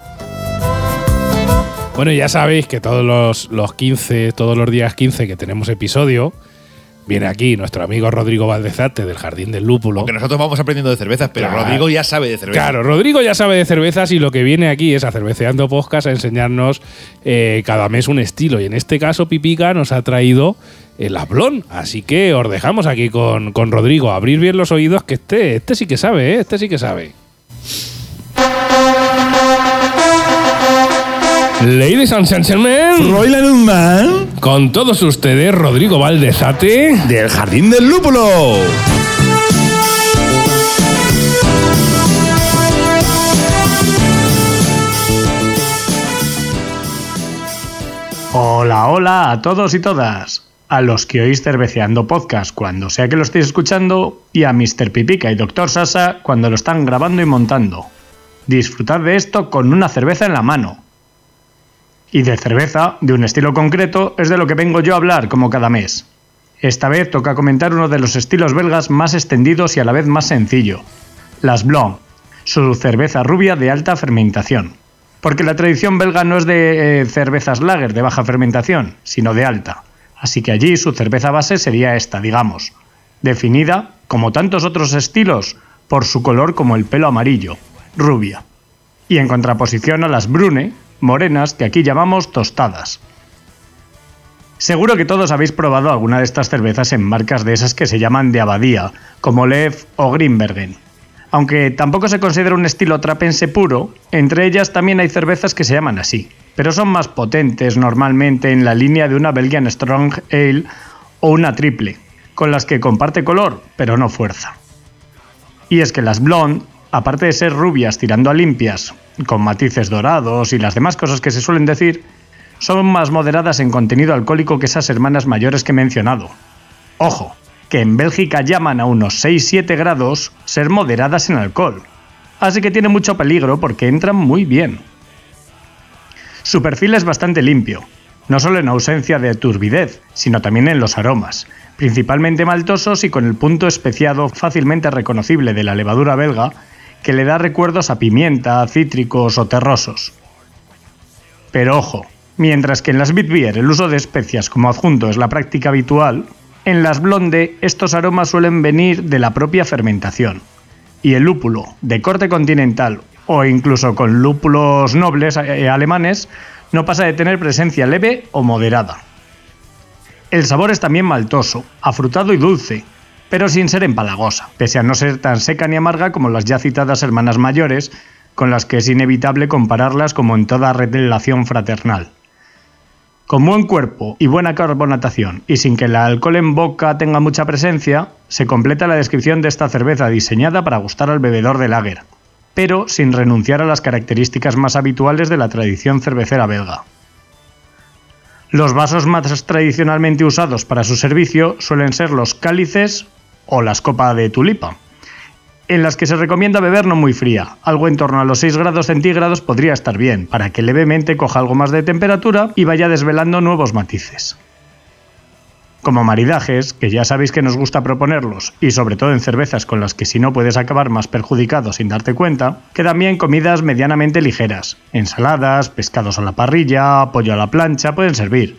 Speaker 1: Bueno, ya sabéis que todos los, los 15, todos los días 15 que tenemos episodio, viene aquí nuestro amigo Rodrigo Valdezate del Jardín del Lúpulo.
Speaker 2: Porque nosotros vamos aprendiendo de cervezas, pero
Speaker 1: Claro.
Speaker 2: Rodrigo ya sabe de cervezas.
Speaker 1: Claro, Rodrigo ya sabe de cervezas y lo que viene aquí es a Cerveceando Podcast a enseñarnos eh, cada mes un estilo. Y en este caso, Pipica nos ha traído el hablón. Así que os dejamos aquí con, con Rodrigo. Abrir bien los oídos, que este, este sí que sabe, ¿eh? este sí que sabe. Ladies and gentlemen,
Speaker 2: Royland Man
Speaker 1: con todos ustedes, Rodrigo Valdezate.
Speaker 2: del Jardín del Lúpulo.
Speaker 3: Hola, hola a todos y todas. A los que oís Cerveceando Podcast cuando sea que lo estéis escuchando y a Mr. Pipica y Dr. Sasa cuando lo están grabando y montando. Disfrutad de esto con una cerveza en la mano. Y de cerveza, de un estilo concreto, es de lo que vengo yo a hablar como cada mes. Esta vez toca comentar uno de los estilos belgas más extendidos y a la vez más sencillo, las Blanc, su cerveza rubia de alta fermentación. Porque la tradición belga no es de eh, cervezas lager de baja fermentación, sino de alta. así que allí su cerveza base sería esta, digamos, definida, como tantos otros estilos, por su color como el pelo amarillo, rubia, y en contraposición a las brune, morenas, que aquí llamamos tostadas. Seguro que todos habéis probado alguna de estas cervezas en marcas de esas que se llaman de abadía, como Lev o Grimbergen. Aunque tampoco se considera un estilo trapense puro, entre ellas también hay cervezas que se llaman así, pero son más potentes normalmente en la línea de una Belgian Strong Ale o una triple, con las que comparte color, pero no fuerza. Y es que las blonde, aparte de ser rubias tirando a limpias, con matices dorados y las demás cosas que se suelen decir, son más moderadas en contenido alcohólico que esas hermanas mayores que he mencionado. Ojo, que en Bélgica llaman a unos 6-7 grados ser moderadas en alcohol, así que tiene mucho peligro porque entran muy bien. Su perfil es bastante limpio, no solo en ausencia de turbidez, sino también en los aromas, principalmente maltosos y con el punto especiado fácilmente reconocible de la levadura belga, que le da recuerdos a pimienta, cítricos o terrosos. Pero ojo, mientras que en las Bitbier el uso de especias como adjunto es la práctica habitual, en las blonde estos aromas suelen venir de la propia fermentación. Y el lúpulo, de corte continental o incluso con lúpulos nobles eh, alemanes, no pasa de tener presencia leve o moderada. El sabor es también maltoso, afrutado y dulce, pero sin ser empalagosa, pese a no ser tan seca ni amarga como las ya citadas hermanas mayores, con las que es inevitable compararlas como en toda relación fraternal. Con buen cuerpo y buena carbonatación, y sin que el alcohol en boca tenga mucha presencia, se completa la descripción de esta cerveza diseñada para gustar al bebedor de lager, pero sin renunciar a las características más habituales de la tradición cervecera belga. Los vasos más tradicionalmente usados para su servicio suelen ser los cálices o las copas de tulipa, en las que se recomienda beber no muy fría, algo en torno a los 6 grados centígrados podría estar bien, para que levemente coja algo más de temperatura y vaya desvelando nuevos matices. Como maridajes, que ya sabéis que nos gusta proponerlos, y sobre todo en cervezas con las que si no puedes acabar más perjudicado sin darte cuenta, quedan bien comidas medianamente ligeras, ensaladas, pescados a la parrilla, pollo a la plancha, pueden servir.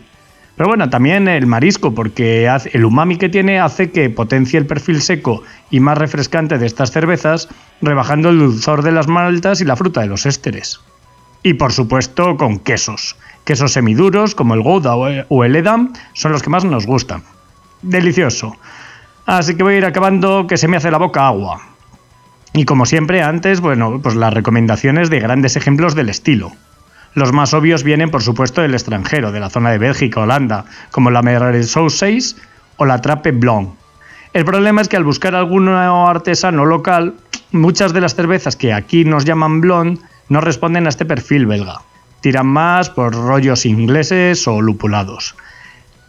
Speaker 3: Pero bueno, también el marisco, porque el umami que tiene hace que potencie el perfil seco y más refrescante de estas cervezas, rebajando el dulzor de las maltas y la fruta de los ésteres. Y por supuesto con quesos. Quesos semiduros como el Gouda o el Edam son los que más nos gustan. Delicioso. Así que voy a ir acabando que se me hace la boca agua. Y como siempre antes, bueno, pues las recomendaciones de grandes ejemplos del estilo. Los más obvios vienen, por supuesto, del extranjero, de la zona de Bélgica, Holanda, como la Merresou 6 o la Trappe Blanc. El problema es que al buscar algún artesano local, muchas de las cervezas que aquí nos llaman blonde no responden a este perfil belga. Tiran más por rollos ingleses o lupulados.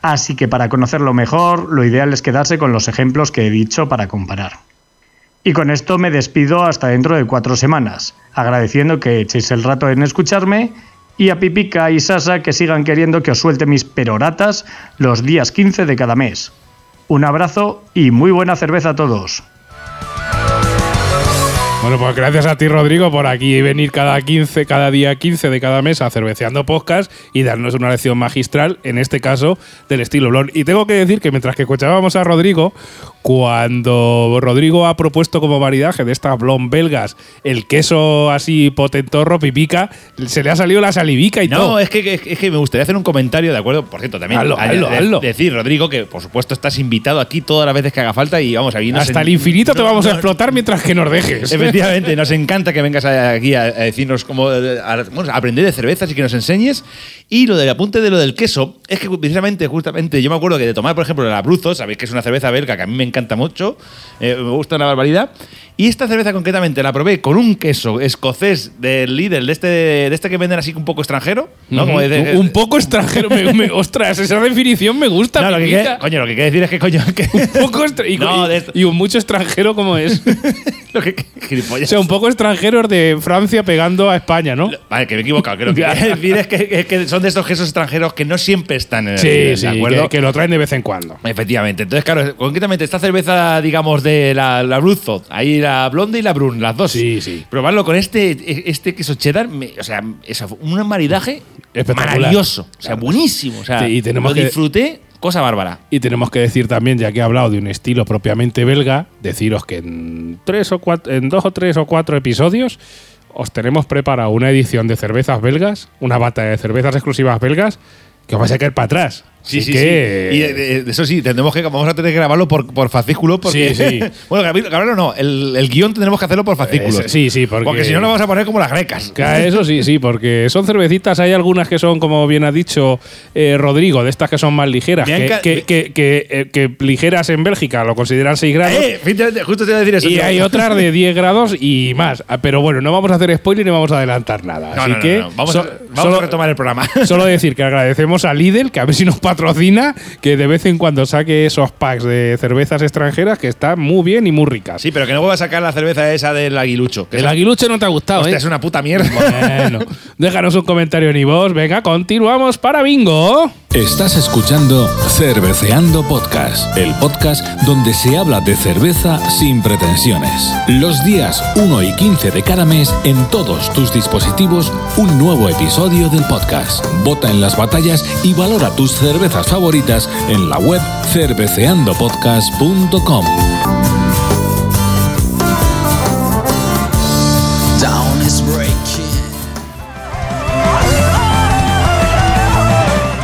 Speaker 3: Así que para conocerlo mejor, lo ideal es quedarse con los ejemplos que he dicho para comparar. Y con esto me despido hasta dentro de cuatro semanas, agradeciendo que echéis el rato en escucharme y a Pipica y Sasa que sigan queriendo que os suelte mis peroratas los días 15 de cada mes. Un abrazo y muy buena cerveza a todos.
Speaker 1: Bueno, pues gracias a ti, Rodrigo, por aquí venir cada 15, cada día 15 de cada mes a Cerveceando Podcast y darnos una lección magistral, en este caso, del estilo blond. Y tengo que decir que mientras que escuchábamos a Rodrigo, cuando Rodrigo ha propuesto como maridaje de estas blond belgas el queso así potentorro, pipica, se le ha salido la salivica y todo.
Speaker 2: No, es que, es que me gustaría hacer un comentario, ¿de acuerdo? Por cierto, también
Speaker 1: Hazlo, hazlo,
Speaker 2: de-
Speaker 1: hazlo.
Speaker 2: decir, Rodrigo, que por supuesto estás invitado aquí todas las veces que haga falta y vamos a ir.
Speaker 1: Hasta el infinito te vamos a explotar mientras que nos dejes.
Speaker 2: Efectivamente, nos encanta que vengas aquí a, decirnos cómo eh, a, a aprender de cervezas y que nos enseñes. Y lo del apunte de lo del queso, es que precisamente, justamente, yo me acuerdo que de tomar, por ejemplo, el Abruzzo, sabéis que es una cerveza belga que a mí me encanta mucho, eh, me gusta una barbaridad. Y esta cerveza concretamente la probé con un queso escocés del Lidl, de este, de este que venden así un poco extranjero, ¿no? Como de-
Speaker 1: un poco extranjero. me- me- ostras, esa definición me gusta.
Speaker 2: No, lo que quiere- coño, lo que quiere decir es que, coño, que,
Speaker 1: un poco y,
Speaker 2: No, de
Speaker 1: y un mucho extranjero como es.
Speaker 2: lo que,
Speaker 1: o sea, un poco extranjeros de Francia pegando a España, ¿no?
Speaker 2: Vale, que me he equivocado. Que lo que quiero decir es que, es que son de estos quesos extranjeros que no siempre están en el
Speaker 1: Sí,
Speaker 2: ¿de
Speaker 1: sí,
Speaker 2: acuerdo?
Speaker 1: que, que lo traen de vez en cuando.
Speaker 2: Efectivamente. Entonces, claro, concretamente esta cerveza, digamos, de la, la Bruzzo, ahí la blonde y la brun, las dos.
Speaker 1: Sí, sí.
Speaker 2: Probarlo con este, este queso cheddar, me- o sea, es un maridaje maravilloso. O sea, buenísimo. O sea,
Speaker 1: Sí, y tenemos
Speaker 2: lo
Speaker 1: que-
Speaker 2: disfruté Cosa bárbara.
Speaker 1: Y tenemos que decir también, ya que he hablado de un estilo propiamente belga, deciros que en, tres o cuatro, en dos o tres o cuatro episodios os tenemos preparado una edición de cervezas belgas, una bata de cervezas exclusivas belgas, que os vais a caer para atrás.
Speaker 2: Sí,
Speaker 1: Así
Speaker 2: sí,
Speaker 1: que-
Speaker 2: sí. Y eh, eso sí, tendremos que, vamos a tener que grabarlo por, por fascículo. Porque,
Speaker 1: Sí, sí.
Speaker 2: bueno, grabar- grabarlo no, el, el guion tendremos que hacerlo por fascículos.
Speaker 1: Sí, sí, porque-
Speaker 2: Porque si no, lo vamos a poner como las grecas.
Speaker 1: Eso sí, sí, porque son cervecitas. Hay algunas que son, como bien ha dicho eh, Rodrigo, de estas que son más ligeras. Que,
Speaker 2: Bianca-
Speaker 1: que- que- que, eh, que ligeras en Bélgica lo consideran 6 grados.
Speaker 2: Eh, justo te iba a decir eso.
Speaker 1: Y
Speaker 2: tío.
Speaker 1: hay otras de 10 grados y más. Ah, Pero bueno, no vamos a hacer spoiler ni vamos a adelantar nada.
Speaker 2: No,
Speaker 1: Así
Speaker 2: no, no,
Speaker 1: que.
Speaker 2: Vamos,
Speaker 1: so-
Speaker 2: a, vamos
Speaker 1: solo,
Speaker 2: a retomar el programa.
Speaker 1: solo decir que agradecemos a Lidl, que a ver si nos patrocina, que de vez en cuando saque esos packs de cervezas extranjeras que están muy bien y muy ricas.
Speaker 2: Sí, pero que no vuelva a sacar la cerveza esa del aguilucho. Que
Speaker 1: El aguiluche no te ha gustado,
Speaker 2: hostia,
Speaker 1: ¿eh?
Speaker 2: es una puta mierda.
Speaker 1: Bueno, déjanos un comentario en iVoox. Venga, continuamos para Bingo.
Speaker 4: Estás escuchando Cerveceando Podcast, el podcast donde se habla de cerveza sin pretensiones. Los días 1 y 15 de cada mes en todos tus dispositivos un nuevo episodio del podcast. Vota en las batallas y valora tus cervezas favoritas en la web cerveceandopodcast.com.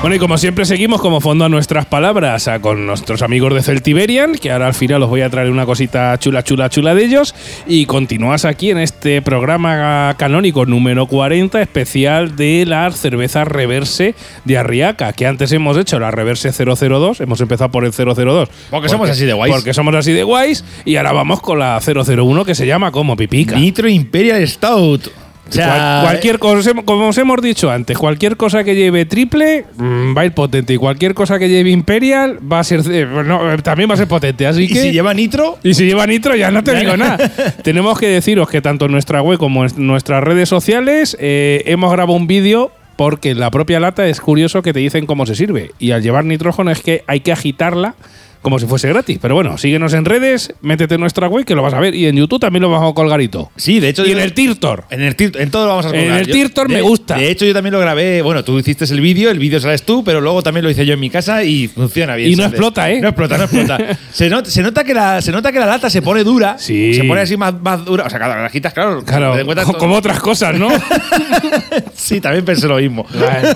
Speaker 1: Bueno, y como siempre seguimos como fondo a nuestras palabras a- con nuestros amigos de Celtiberian, que ahora al final os voy a traer una cosita chula, chula, chula de ellos. Y continúas aquí en este programa canónico número 40, especial de las cervezas reverse de Arriaca, que antes hemos hecho la reverse 002, hemos empezado por el 002.
Speaker 2: Porque somos así de guays.
Speaker 1: Porque somos así de guays, y ahora vamos con la 001 que se llama como Pipica.
Speaker 2: Nitro Imperial Stout. O sea,
Speaker 1: Cual- cualquier cosa, como os hemos dicho antes, cualquier cosa que lleve triple mm, va a ir potente y cualquier cosa que lleve imperial va a ser eh, no, eh, también va a ser potente, así
Speaker 2: ¿Y
Speaker 1: que
Speaker 2: si lleva nitro?
Speaker 1: y si lleva nitro ya no te digo nada. Tenemos que deciros que tanto en nuestra web como en nuestras redes sociales eh, hemos grabado un vídeo porque en la propia lata es curioso que te dicen cómo se sirve y al llevar nitrógeno es que hay que agitarla como si fuese gratis. Pero bueno, síguenos en redes, métete en nuestra web que lo vas a ver y en YouTube también lo vamos a colgar y todo.
Speaker 2: Sí, de hecho.
Speaker 1: Y
Speaker 2: yo-
Speaker 1: en el Tirtor.
Speaker 2: En el Tirtor, en todo lo vamos a
Speaker 1: En
Speaker 2: colgar.
Speaker 1: el
Speaker 2: Yo-
Speaker 1: Tirtor me
Speaker 2: de-
Speaker 1: gusta.
Speaker 2: De hecho, yo también lo grabé. Bueno, tú hiciste el vídeo, el vídeo sales tú, pero luego también lo hice yo en mi casa y funciona bien.
Speaker 1: Y no
Speaker 2: ¿sabes?
Speaker 1: explota, ¿eh?
Speaker 2: No explota, no explota. se, not- se nota que la, se nota que la lata se pone dura.
Speaker 1: Sí.
Speaker 2: Se pone así más, más dura. O sea, claro, las quitas, claro.
Speaker 1: Claro, como otras cosas, ¿no?
Speaker 2: Sí, también pensé lo mismo.
Speaker 1: Vale.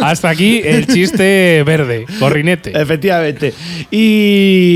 Speaker 1: Hasta aquí el chiste verde, corrinete.
Speaker 2: Efectivamente. Y.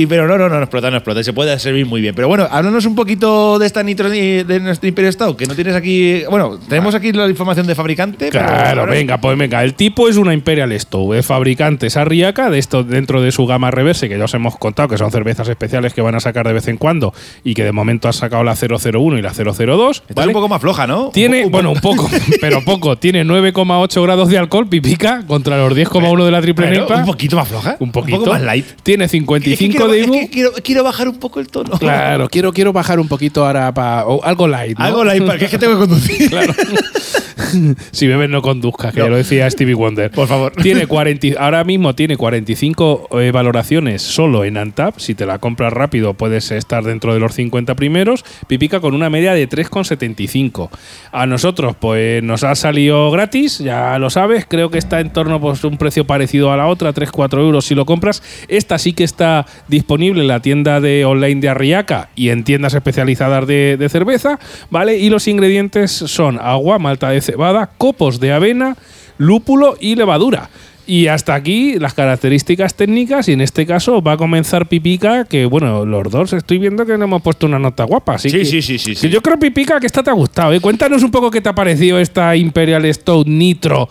Speaker 2: Pero no, no, no, no explota, no explota. Se puede servir muy bien. Pero bueno, háblanos un poquito de esta nitro de nuestro Imperio Stout, que no tienes aquí. Bueno, tenemos aquí la información de fabricante. pero
Speaker 1: Claro,
Speaker 2: ahora-
Speaker 1: venga, pues venga. El tipo es una Imperial Stout, es fabricante es Arriaca, de esto dentro de su gama reverse, que ya os hemos contado que son cervezas especiales que van a sacar de vez en cuando y que de momento ha sacado la 001 y la 002.
Speaker 2: Esta es
Speaker 1: ¿vale?
Speaker 2: un poco más floja, ¿no?
Speaker 1: Tiene,
Speaker 2: Un
Speaker 1: bueno, un poco, pero poco. Tiene 9,8 grados de alcohol, pipica, contra los 10,1 de la triple
Speaker 2: Bueno, un poquito más floja.
Speaker 1: Un poquito.
Speaker 2: poco más light.
Speaker 1: Tiene
Speaker 2: Es que
Speaker 1: 55
Speaker 2: quiero,
Speaker 1: de
Speaker 2: es
Speaker 1: IBU.
Speaker 2: que quiero, quiero bajar un poco el tono.
Speaker 1: Claro, quiero, quiero bajar un poquito ahora para. algo light. ¿no?
Speaker 2: Algo light, porque es que tengo que conducir.
Speaker 1: Claro. si bebes no conduzcas, que
Speaker 2: No.
Speaker 1: lo decía Stevie Wonder.
Speaker 2: Por favor.
Speaker 1: Tiene 40, ahora mismo tiene 45 eh, valoraciones solo en Antap. Si te la compras rápido puedes estar dentro de los 50 primeros. Pipica con una media de 3,75. A nosotros pues nos ha salido gratis, ya lo sabes. Creo que está en torno pues un precio parecido a la otra, 3-4 euros si lo compras. Esta sí que está disponible en la tienda de online de Arriaca y en tiendas especializadas de, de cerveza, ¿vale? Y los ingredientes son agua, malta de cebada, copos de avena, lúpulo y levadura. Y hasta aquí las características técnicas y en este caso va a comenzar Pipica, que bueno, los dos estoy viendo que le hemos puesto una nota guapa. Así
Speaker 2: Sí,
Speaker 1: que-
Speaker 2: sí, sí, sí,
Speaker 1: que
Speaker 2: sí.
Speaker 1: yo creo, Pipica, que esta te ha gustado. ¿eh? Cuéntanos un poco qué te ha parecido esta Imperial Stout Nitro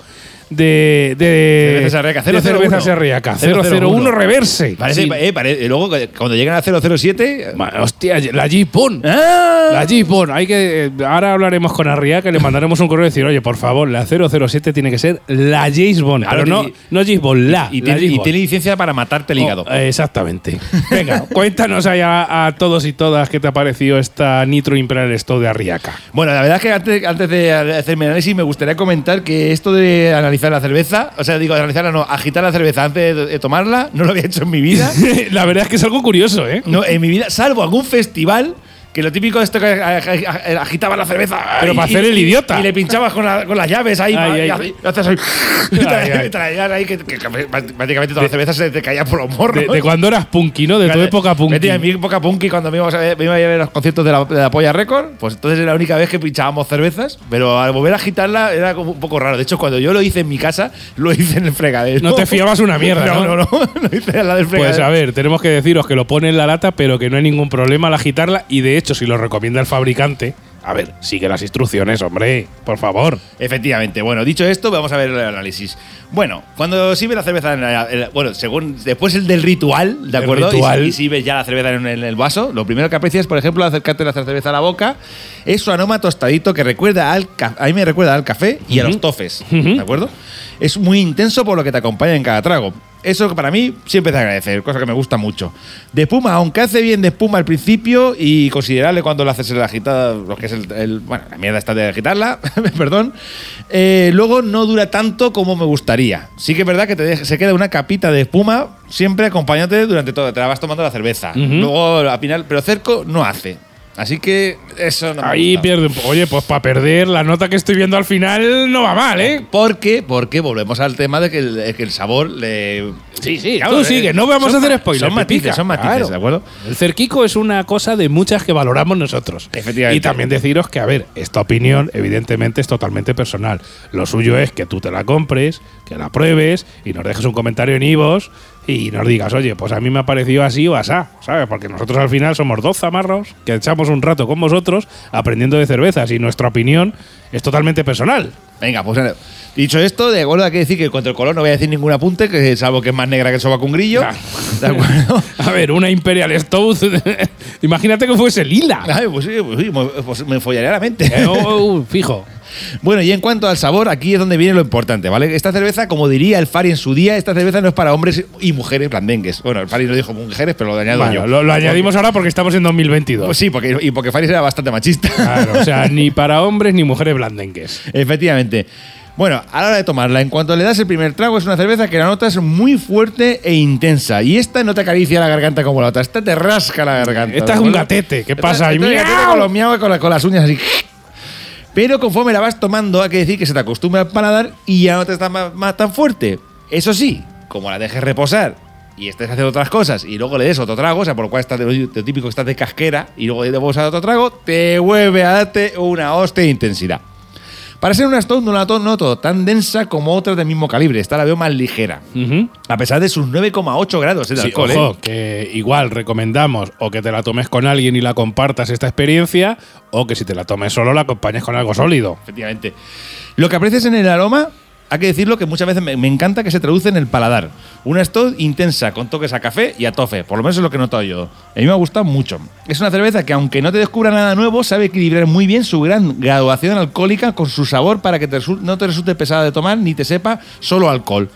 Speaker 1: de, de,
Speaker 2: Cervezas Arriaca,
Speaker 1: de
Speaker 2: 001.
Speaker 1: cervezas Arriaca. 001 reverse.
Speaker 2: Parece,
Speaker 1: Sí.
Speaker 2: eh, pare- y luego cuando lleguen a 007.
Speaker 1: Ma- Hostia, la Jeepon.
Speaker 2: ¡Ah!
Speaker 1: La Jeepon. Hay que, ahora hablaremos con Arriaca, le mandaremos un correo y decir, oye, por favor, la 007 tiene que ser la James Bond.
Speaker 2: Claro,
Speaker 1: pero no,
Speaker 2: y-
Speaker 1: no James Bond, la.
Speaker 2: Y
Speaker 1: la
Speaker 2: tiene, y tiene licencia para matarte el hígado.
Speaker 1: Oh, eh, exactamente. Venga, cuéntanos ahí a, a todos y todas qué te ha parecido esta Nitro Imperial Stout de Arriaca.
Speaker 2: Bueno, la verdad es que antes, antes de hacer mi análisis me gustaría comentar que esto de analizar la cerveza, o sea, digo, analizarla no, agitar la cerveza antes de, de tomarla, no lo había hecho en mi vida.
Speaker 1: la verdad es que es algo curioso, ¿eh?
Speaker 2: No, en mi vida, salvo algún festival Que lo típico esto que a- a- a- agitaba la cerveza.
Speaker 1: Pero
Speaker 2: y-
Speaker 1: para
Speaker 2: y-
Speaker 1: hacer el idiota.
Speaker 2: Y le pinchabas con, la- con las llaves ahí.
Speaker 1: Ay,
Speaker 2: y hace- y haces ahí.
Speaker 1: Ay,
Speaker 2: traías ahí que, que- que prácticamente toda la cerveza se te caía por los morros.
Speaker 1: De, de cuando eras punky, ¿no? De tu época punky.
Speaker 2: En mi época punky cuando me, íbamos a ver, me iba a ver los conciertos de la, de la Polla Record, pues entonces era la única vez que pinchábamos cervezas, pero al volver a agitarla era como un poco raro. De hecho, cuando yo lo hice en mi casa, lo hice en el fregadero.
Speaker 1: No te fiabas una mierda,
Speaker 2: No,
Speaker 1: ¿no?
Speaker 2: no, no. lo hice en la del fregadero.
Speaker 1: Pues a ver, tenemos que deciros que lo pone en la lata, pero que no hay ningún problema al agitarla. Y de hecho, si lo recomienda el fabricante, a ver, sigue las instrucciones, hombre, por favor.
Speaker 2: Efectivamente. Bueno, dicho esto, vamos a ver el análisis. Bueno, cuando sirve la cerveza, en la- en la- bueno, según después el del ritual, ¿de acuerdo? Y
Speaker 1: ritual.
Speaker 2: Y, sirves ya la cerveza en, en el vaso, lo primero que aprecias, por ejemplo, acercarte la cerveza a la boca, es su aroma tostadito que recuerda al a mí me recuerda al café y a los tofes, ¿de acuerdo? Es muy intenso por lo que te acompaña en cada trago. Eso para mí siempre es de agradecer, cosa que me gusta mucho. De espuma, aunque hace bien de espuma al principio y considerable cuando lo haces en la agitada, lo que es el, el- bueno, la mierda está de agitarla, perdón. eh, luego no dura tanto como me gustaría. Sí que es verdad que te se queda una capita de espuma siempre acompañándote durante todo, te la vas tomando la cerveza. Luego al final, pero cerco no hace. Así que eso no me
Speaker 1: Ahí
Speaker 2: gusta.
Speaker 1: pierde un po- Oye, pues para perder, la nota que estoy viendo al final no va mal, ¿eh?
Speaker 2: ¿Por qué? Porque volvemos al tema de que el, que el sabor le.
Speaker 1: Sí, sí,
Speaker 2: Claro,
Speaker 1: tú
Speaker 2: eh,
Speaker 1: sigue, no vamos
Speaker 2: son
Speaker 1: a hacer
Speaker 2: ma-
Speaker 1: spoilers.
Speaker 2: Son matices, son matices,
Speaker 1: Claro.
Speaker 2: ¿de acuerdo?
Speaker 1: El cerquico es una cosa de muchas que valoramos nosotros.
Speaker 2: Efectivamente.
Speaker 1: Y también deciros que, a ver, esta opinión, evidentemente, es totalmente personal. Lo suyo es que tú te la compres, que la pruebes y nos dejes un comentario en Ivos y nos digas, oye, pues a mí me ha parecido así o asá, ¿sabes? Porque nosotros al final somos dos zamarros que echamos un rato con vosotros aprendiendo de cervezas y nuestra opinión es totalmente personal.
Speaker 2: Venga, pues eh, dicho esto, de acuerdo, hay que decir que contra el color no voy a decir ningún apunte, que salvo que es más negra que el sobaco un grillo. ¿De acuerdo?
Speaker 1: A ver, una Imperial Stout, imagínate que fuese lila.
Speaker 2: Ay, pues sí, pues sí, pues me follaría la mente.
Speaker 1: Eh, oh, oh, fijo.
Speaker 2: Bueno, y en cuanto al sabor, aquí es donde viene lo importante, ¿vale? Esta cerveza, como diría el Fari en su día, esta cerveza no es para hombres y mujeres blandengues. Bueno, el Fari no dijo mujeres, pero lo añado
Speaker 1: Bueno,
Speaker 2: yo.
Speaker 1: lo, lo añadimos ahora porque estamos en 2022.
Speaker 2: Pues sí, porque, y porque Fari era bastante machista.
Speaker 1: Claro, o sea, ni para hombres ni mujeres blandengues.
Speaker 2: Efectivamente. Bueno, a la hora de tomarla, en cuanto le das el primer trago, es una cerveza que la nota es muy fuerte e intensa. Y esta no te acaricia la garganta como la otra, esta te rasca la garganta.
Speaker 1: Esta es
Speaker 2: ¿de
Speaker 1: un gatete, ¿qué
Speaker 2: Esta-
Speaker 1: pasa?
Speaker 2: esta
Speaker 1: Y
Speaker 2: es el gatete
Speaker 1: ¡miau!
Speaker 2: con los miau y con, la- con las uñas así. Pero conforme la vas tomando, hay que decir que se te acostumbra al paladar y ya no te está más, tan fuerte. Eso sí, como la dejes reposar y estés haciendo otras cosas y luego le des otro trago, o sea, por lo cual estás de lo típico que estás de casquera y luego le debes a otro trago, te vuelve a darte una hostia de intensidad. Para ser una Stout no la to- noto tan densa como otras del mismo calibre. Esta la veo más ligera. A pesar de sus 9,8 grados de
Speaker 1: Sí,
Speaker 2: alcohol.
Speaker 1: ojo,
Speaker 2: ¿eh?
Speaker 1: que igual recomendamos o que te la tomes con alguien y la compartas esta experiencia, o que si te la tomes solo la acompañes con algo sólido.
Speaker 2: Efectivamente. Lo que aprecias en el aroma, hay que decirlo que muchas veces me, me encanta que se traduce en el paladar. Una Stout intensa, con toques a café y a tofe. Por lo menos es lo que he notado yo. A mí me ha gustado mucho. Es una cerveza que, aunque no te descubra nada nuevo, sabe equilibrar muy bien su gran graduación alcohólica con su sabor para que te no te resulte pesada de tomar ni te sepa solo alcohol.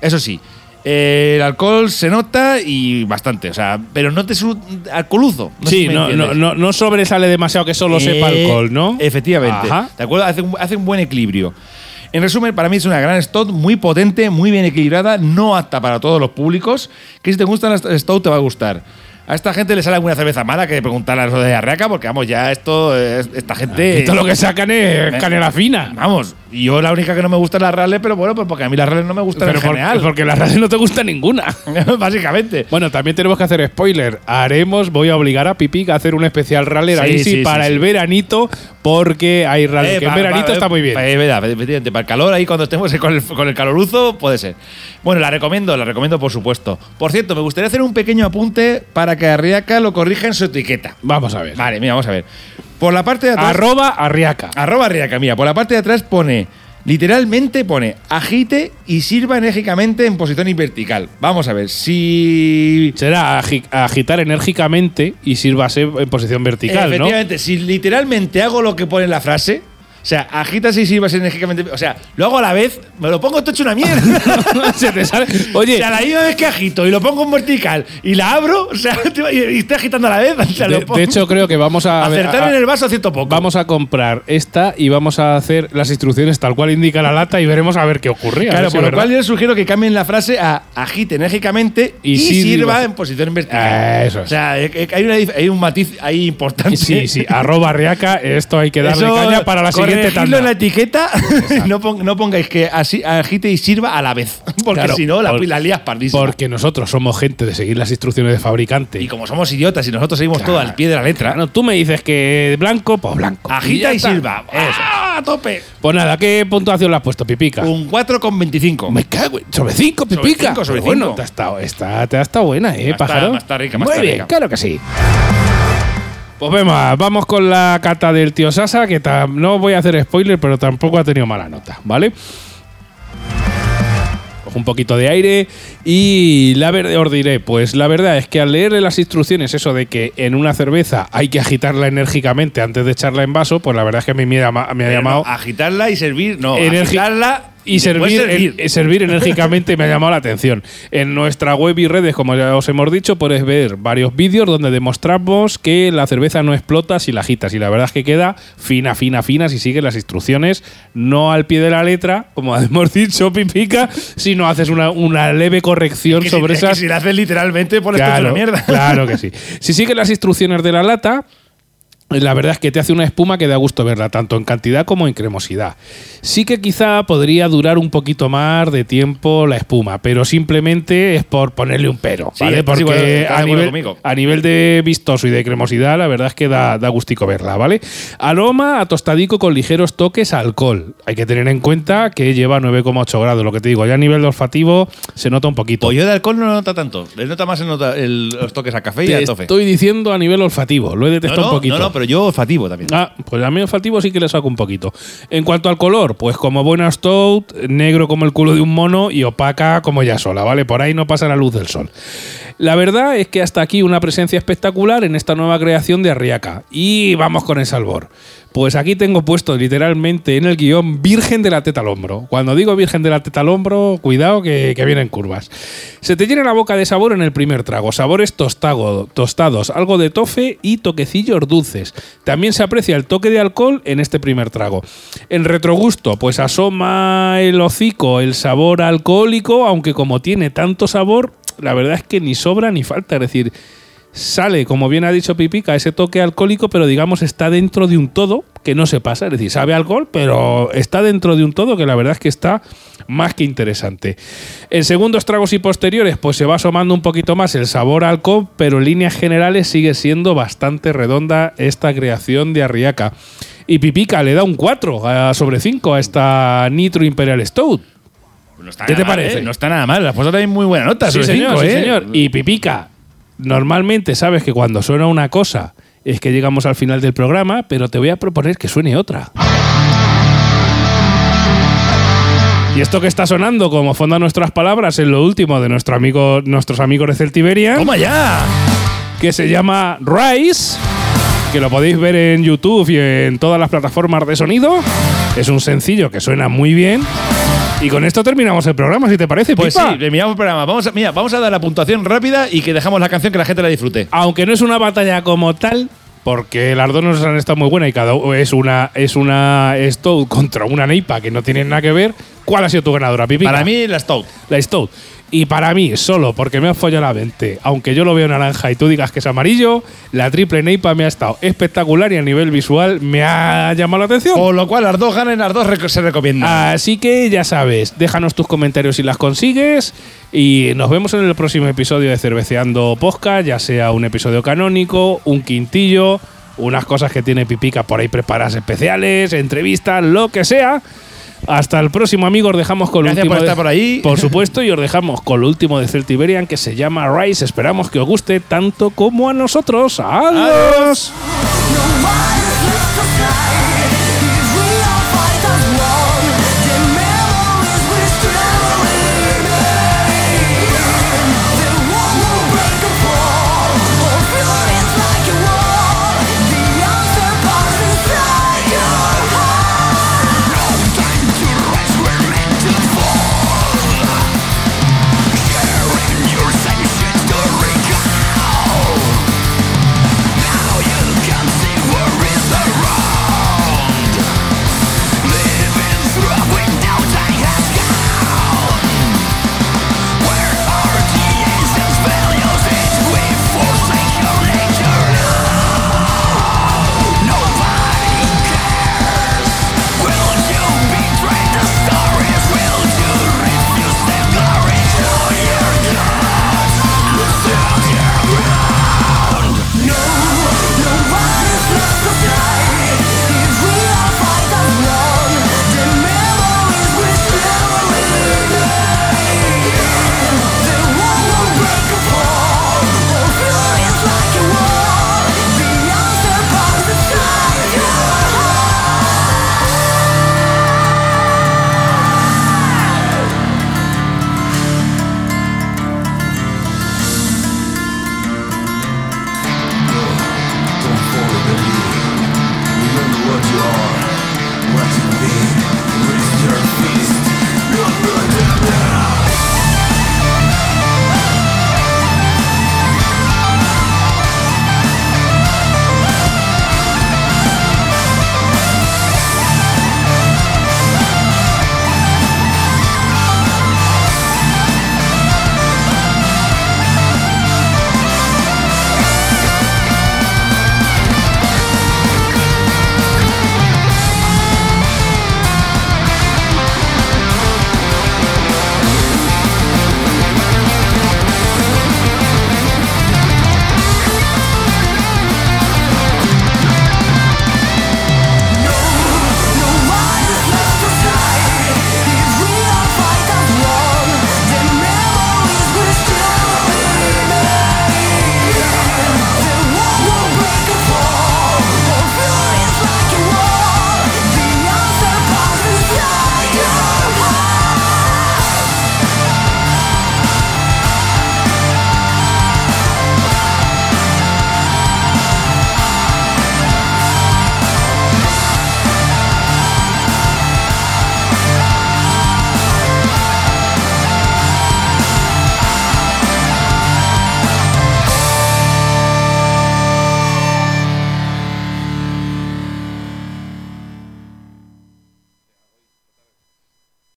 Speaker 2: Eso sí. eh, el alcohol se nota y bastante, o sea, pero no te su alcoholuzo. No
Speaker 1: sí, no, no, no, no sobresale demasiado que solo sepa
Speaker 2: Eh,
Speaker 1: alcohol, ¿no?
Speaker 2: Efectivamente.
Speaker 1: Ajá.
Speaker 2: ¿De acuerdo? Hace un, hace un buen equilibrio. En resumen, para mí es una gran stout, muy potente, muy bien equilibrada, no apta para todos los públicos. Que si te gusta la stout, te va a gustar. A esta gente le sale alguna cerveza mala que preguntar a los de Arraca, porque vamos, ya esto, es- esta gente.
Speaker 1: Esto lo que sacan es canela fina.
Speaker 2: Vamos, y yo la única que no me gusta es la Raleigh, pero bueno, pues porque a mí las Raleigh no me gustan
Speaker 1: Pero
Speaker 2: en
Speaker 1: por-
Speaker 2: general.
Speaker 1: porque la radio no te gusta ninguna.
Speaker 2: Básicamente.
Speaker 1: Bueno, también tenemos que hacer spoiler. Haremos, voy a obligar a Pipic a hacer un especial rally
Speaker 2: Sí,
Speaker 1: ahí sí,
Speaker 2: sí,
Speaker 1: para el veranito, porque hay rally
Speaker 2: Eh,
Speaker 1: que en veranito está muy bien.
Speaker 2: Es verdad, efectivamente. Para el calor, ahí cuando estemos con el, con el caloruzo, puede ser. Bueno, la recomiendo, la recomiendo por supuesto. Por cierto, me gustaría hacer un pequeño apunte para que Arriaca lo corrija en su etiqueta.
Speaker 1: Vamos a ver.
Speaker 2: Vale, mira, vamos a ver. Por la parte de atrás.
Speaker 1: Arroba Arriaca.
Speaker 2: arroba Arriaca, mira, por la parte de atrás pone. Literalmente pone agite y sirva enérgicamente en posición vertical. Vamos a ver, si.
Speaker 1: Será agi- agitar enérgicamente y sírvase en posición vertical, ¿no?
Speaker 2: Efectivamente, si literalmente hago lo que pone en la frase, sea, agitas y sirvas enérgicamente. O sea, lo hago a la vez, me lo pongo todo hecho una mierda.
Speaker 1: Se te sale.
Speaker 2: O
Speaker 1: Oye,
Speaker 2: sea, la misma vez que agito y lo pongo en vertical y la abro, o sea, y estoy agitando a la vez. O sea,
Speaker 1: de,
Speaker 2: lo pongo-
Speaker 1: de hecho creo que vamos a.
Speaker 2: acertar
Speaker 1: a-
Speaker 2: en el vaso cierto poco.
Speaker 1: Vamos a comprar esta y vamos a hacer las instrucciones tal cual indica la lata y veremos a ver qué ocurre.
Speaker 2: Claro, por lo cual yo les sugiero que cambien la frase a agite enérgicamente
Speaker 1: Y
Speaker 2: y,
Speaker 1: sirva-
Speaker 2: sirva en posición vertical.
Speaker 1: Eso es.
Speaker 2: O sea, eh, eh, hay, una hay un matiz ahí importante.
Speaker 1: Sí, sí, arroba riaca, esto hay que darle
Speaker 2: Eso,
Speaker 1: caña para la siguiente tanda.
Speaker 2: en la etiqueta, no, no pongáis que así, agite y sirva a la vez. Porque
Speaker 1: Claro,
Speaker 2: si no, la,
Speaker 1: por-
Speaker 2: la lías pardísima.
Speaker 1: Porque nosotros somos gente de seguir las instrucciones de fabricante.
Speaker 2: y como somos idiotas y nosotros seguimos todo al pie de la letra,
Speaker 1: Claro, tú me dices que blanco, pues blanco.
Speaker 2: agita y,
Speaker 1: está.
Speaker 2: sirva.
Speaker 1: Eso.
Speaker 2: ¡Ah, a tope!
Speaker 1: Pues nada, ¿qué puntuación le has puesto, Pipica?
Speaker 2: Un 4,25.
Speaker 1: Me cago en- Sobre 5,
Speaker 2: Sobre
Speaker 1: Pipica.
Speaker 2: cinco, sobre
Speaker 1: Pero bueno,
Speaker 2: cinco.
Speaker 1: te ha estado, está, te ha estado buena, ¿eh, pájaro?
Speaker 2: rica,
Speaker 1: Muy bien,
Speaker 2: rica.
Speaker 1: claro que sí. Pues vemos, vamos con la cata del tío Sasa, que no voy a hacer spoiler, pero tampoco ha tenido mala nota, ¿vale? Cojo un poquito de aire y la verdad, os diré, pues la verdad es que al leerle las instrucciones, eso de que en una cerveza hay que agitarla enérgicamente antes de echarla en vaso, pues la verdad es que a mí me ha, llama- me ha
Speaker 2: Pero no,
Speaker 1: llamado
Speaker 2: agitarla y servir, no. Agitarla
Speaker 1: y servir,
Speaker 2: servir.
Speaker 1: en- servir enérgicamente me ha llamado la atención. En nuestra web y redes, como ya os hemos dicho, puedes ver varios vídeos donde demostramos que la cerveza no explota si la agitas. Y la verdad es que queda fina, fina, fina si sigues las instrucciones, no al pie de la letra, como hemos dicho, pipica, sino haces una, una leve corrección
Speaker 2: Que si-
Speaker 1: sobre
Speaker 2: es que
Speaker 1: esas.
Speaker 2: si la haces literalmente, pones
Speaker 1: Claro,
Speaker 2: una mierda.
Speaker 1: claro que sí. Si sigues las instrucciones de la lata, la verdad es que te hace una espuma que da gusto verla, tanto en cantidad como en cremosidad. Sí que quizá podría durar un poquito más de tiempo la espuma, pero simplemente es por ponerle un pero,
Speaker 2: Sí,
Speaker 1: ¿vale? Porque a nivel, a nivel de vistoso y de cremosidad, la verdad es que da, da gustico verla, ¿vale? Aroma a tostadico con ligeros toques a alcohol. Hay que tener en cuenta que lleva 9,8 grados, lo que te digo. Ya a nivel olfativo se nota un poquito.
Speaker 2: Pues yo de alcohol no lo nota tanto. Le nota más nota el- los toques a café y
Speaker 1: Te
Speaker 2: a tofe.
Speaker 1: estoy diciendo a nivel olfativo, lo he
Speaker 2: no,
Speaker 1: detectado
Speaker 2: no,
Speaker 1: un poquito.
Speaker 2: no, no, pero yo olfativo también.
Speaker 1: Ah, pues a mí olfativo sí que le saco un poquito. En cuanto al color, pues como buena stout, negro como el culo de un mono y opaca como ya sola, ¿vale? Por ahí no pasa la luz del sol. La verdad es que hasta aquí una presencia espectacular en esta nueva creación de Arriaca. Y vamos con el salvor. Pues aquí tengo puesto literalmente en el guion Virgen de la teta al hombro. Cuando digo Virgen de la teta al hombro, cuidado que, que vienen curvas. Se te llena la boca de sabor en el primer trago. Sabores tostago- tostados, algo de tofe y toquecillos dulces. También se aprecia el toque de alcohol en este primer trago. En retrogusto, pues asoma el hocico el sabor alcohólico, aunque como tiene tanto sabor, la verdad es que ni sobra ni falta. Es decir, sale, como bien ha dicho Pipica, ese toque alcohólico, pero digamos está dentro de un todo que no se pasa. Es decir, sabe alcohol, pero está dentro de un todo que la verdad es que está más que interesante. En segundos tragos y posteriores, pues se va asomando un poquito más el sabor alcohol, pero en líneas generales sigue siendo bastante redonda esta creación de Arriaca. Y Pipica le da un 4 a- sobre 5 a esta Nitro Imperial Stout.
Speaker 2: No está
Speaker 1: ¿Qué
Speaker 2: nada
Speaker 1: te
Speaker 2: mal,
Speaker 1: parece?
Speaker 2: ¿eh? No está nada mal. Las puesto también muy buena nota.
Speaker 1: Sí,
Speaker 2: sobre
Speaker 1: señor,
Speaker 2: cinco,
Speaker 1: sí,
Speaker 2: ¿eh?
Speaker 1: señor. Y Pipica, normalmente sabes que cuando suena una cosa es que llegamos al final del programa, pero te voy a proponer que suene otra. Y esto que está sonando como fondo a nuestras palabras es lo último de nuestro amigo, nuestros amigos de Celtiberian,
Speaker 2: ¡Toma ya!
Speaker 1: que se llama Rise, que lo podéis ver en YouTube y en todas las plataformas de sonido. Es un sencillo que suena muy bien. Y con esto terminamos el programa, si te parece,
Speaker 2: Pues
Speaker 1: Pipa.
Speaker 2: sí, terminamos el programa. Vamos a, mira, vamos a dar la puntuación rápida y que dejamos la canción que la gente la disfrute.
Speaker 1: aunque no es una batalla como tal, porque las dos nos han estado muy buenas y cada uno es una es una Stout contra una Neipa que no tienen nada que ver. ¿Cuál ha sido tu ganadora, Pipi?
Speaker 2: Para mí, la Stout.
Speaker 1: la Stout. Y para mí, solo porque me ha follado la mente, aunque yo lo veo naranja y tú digas que es amarillo, la triple Neipa me ha estado espectacular y a nivel visual me ha llamado la atención.
Speaker 2: Con lo cual, las dos ganan, las dos se recomiendan.
Speaker 1: Así que ya sabes, déjanos tus comentarios si las consigues y nos vemos en el próximo episodio de Cerveceando Podcast, ya sea un episodio canónico, un quintillo, unas cosas que tiene Pipica por ahí preparadas especiales, entrevistas, lo que sea. Hasta el próximo, amigos. Os dejamos con lo
Speaker 2: Gracias
Speaker 1: último.
Speaker 2: por
Speaker 1: de-
Speaker 2: estar por ahí.
Speaker 1: Por supuesto, y os dejamos con lo último de Celtiberian que se llama Rise. Esperamos que os guste tanto como a nosotros. ¡Adiós!
Speaker 5: One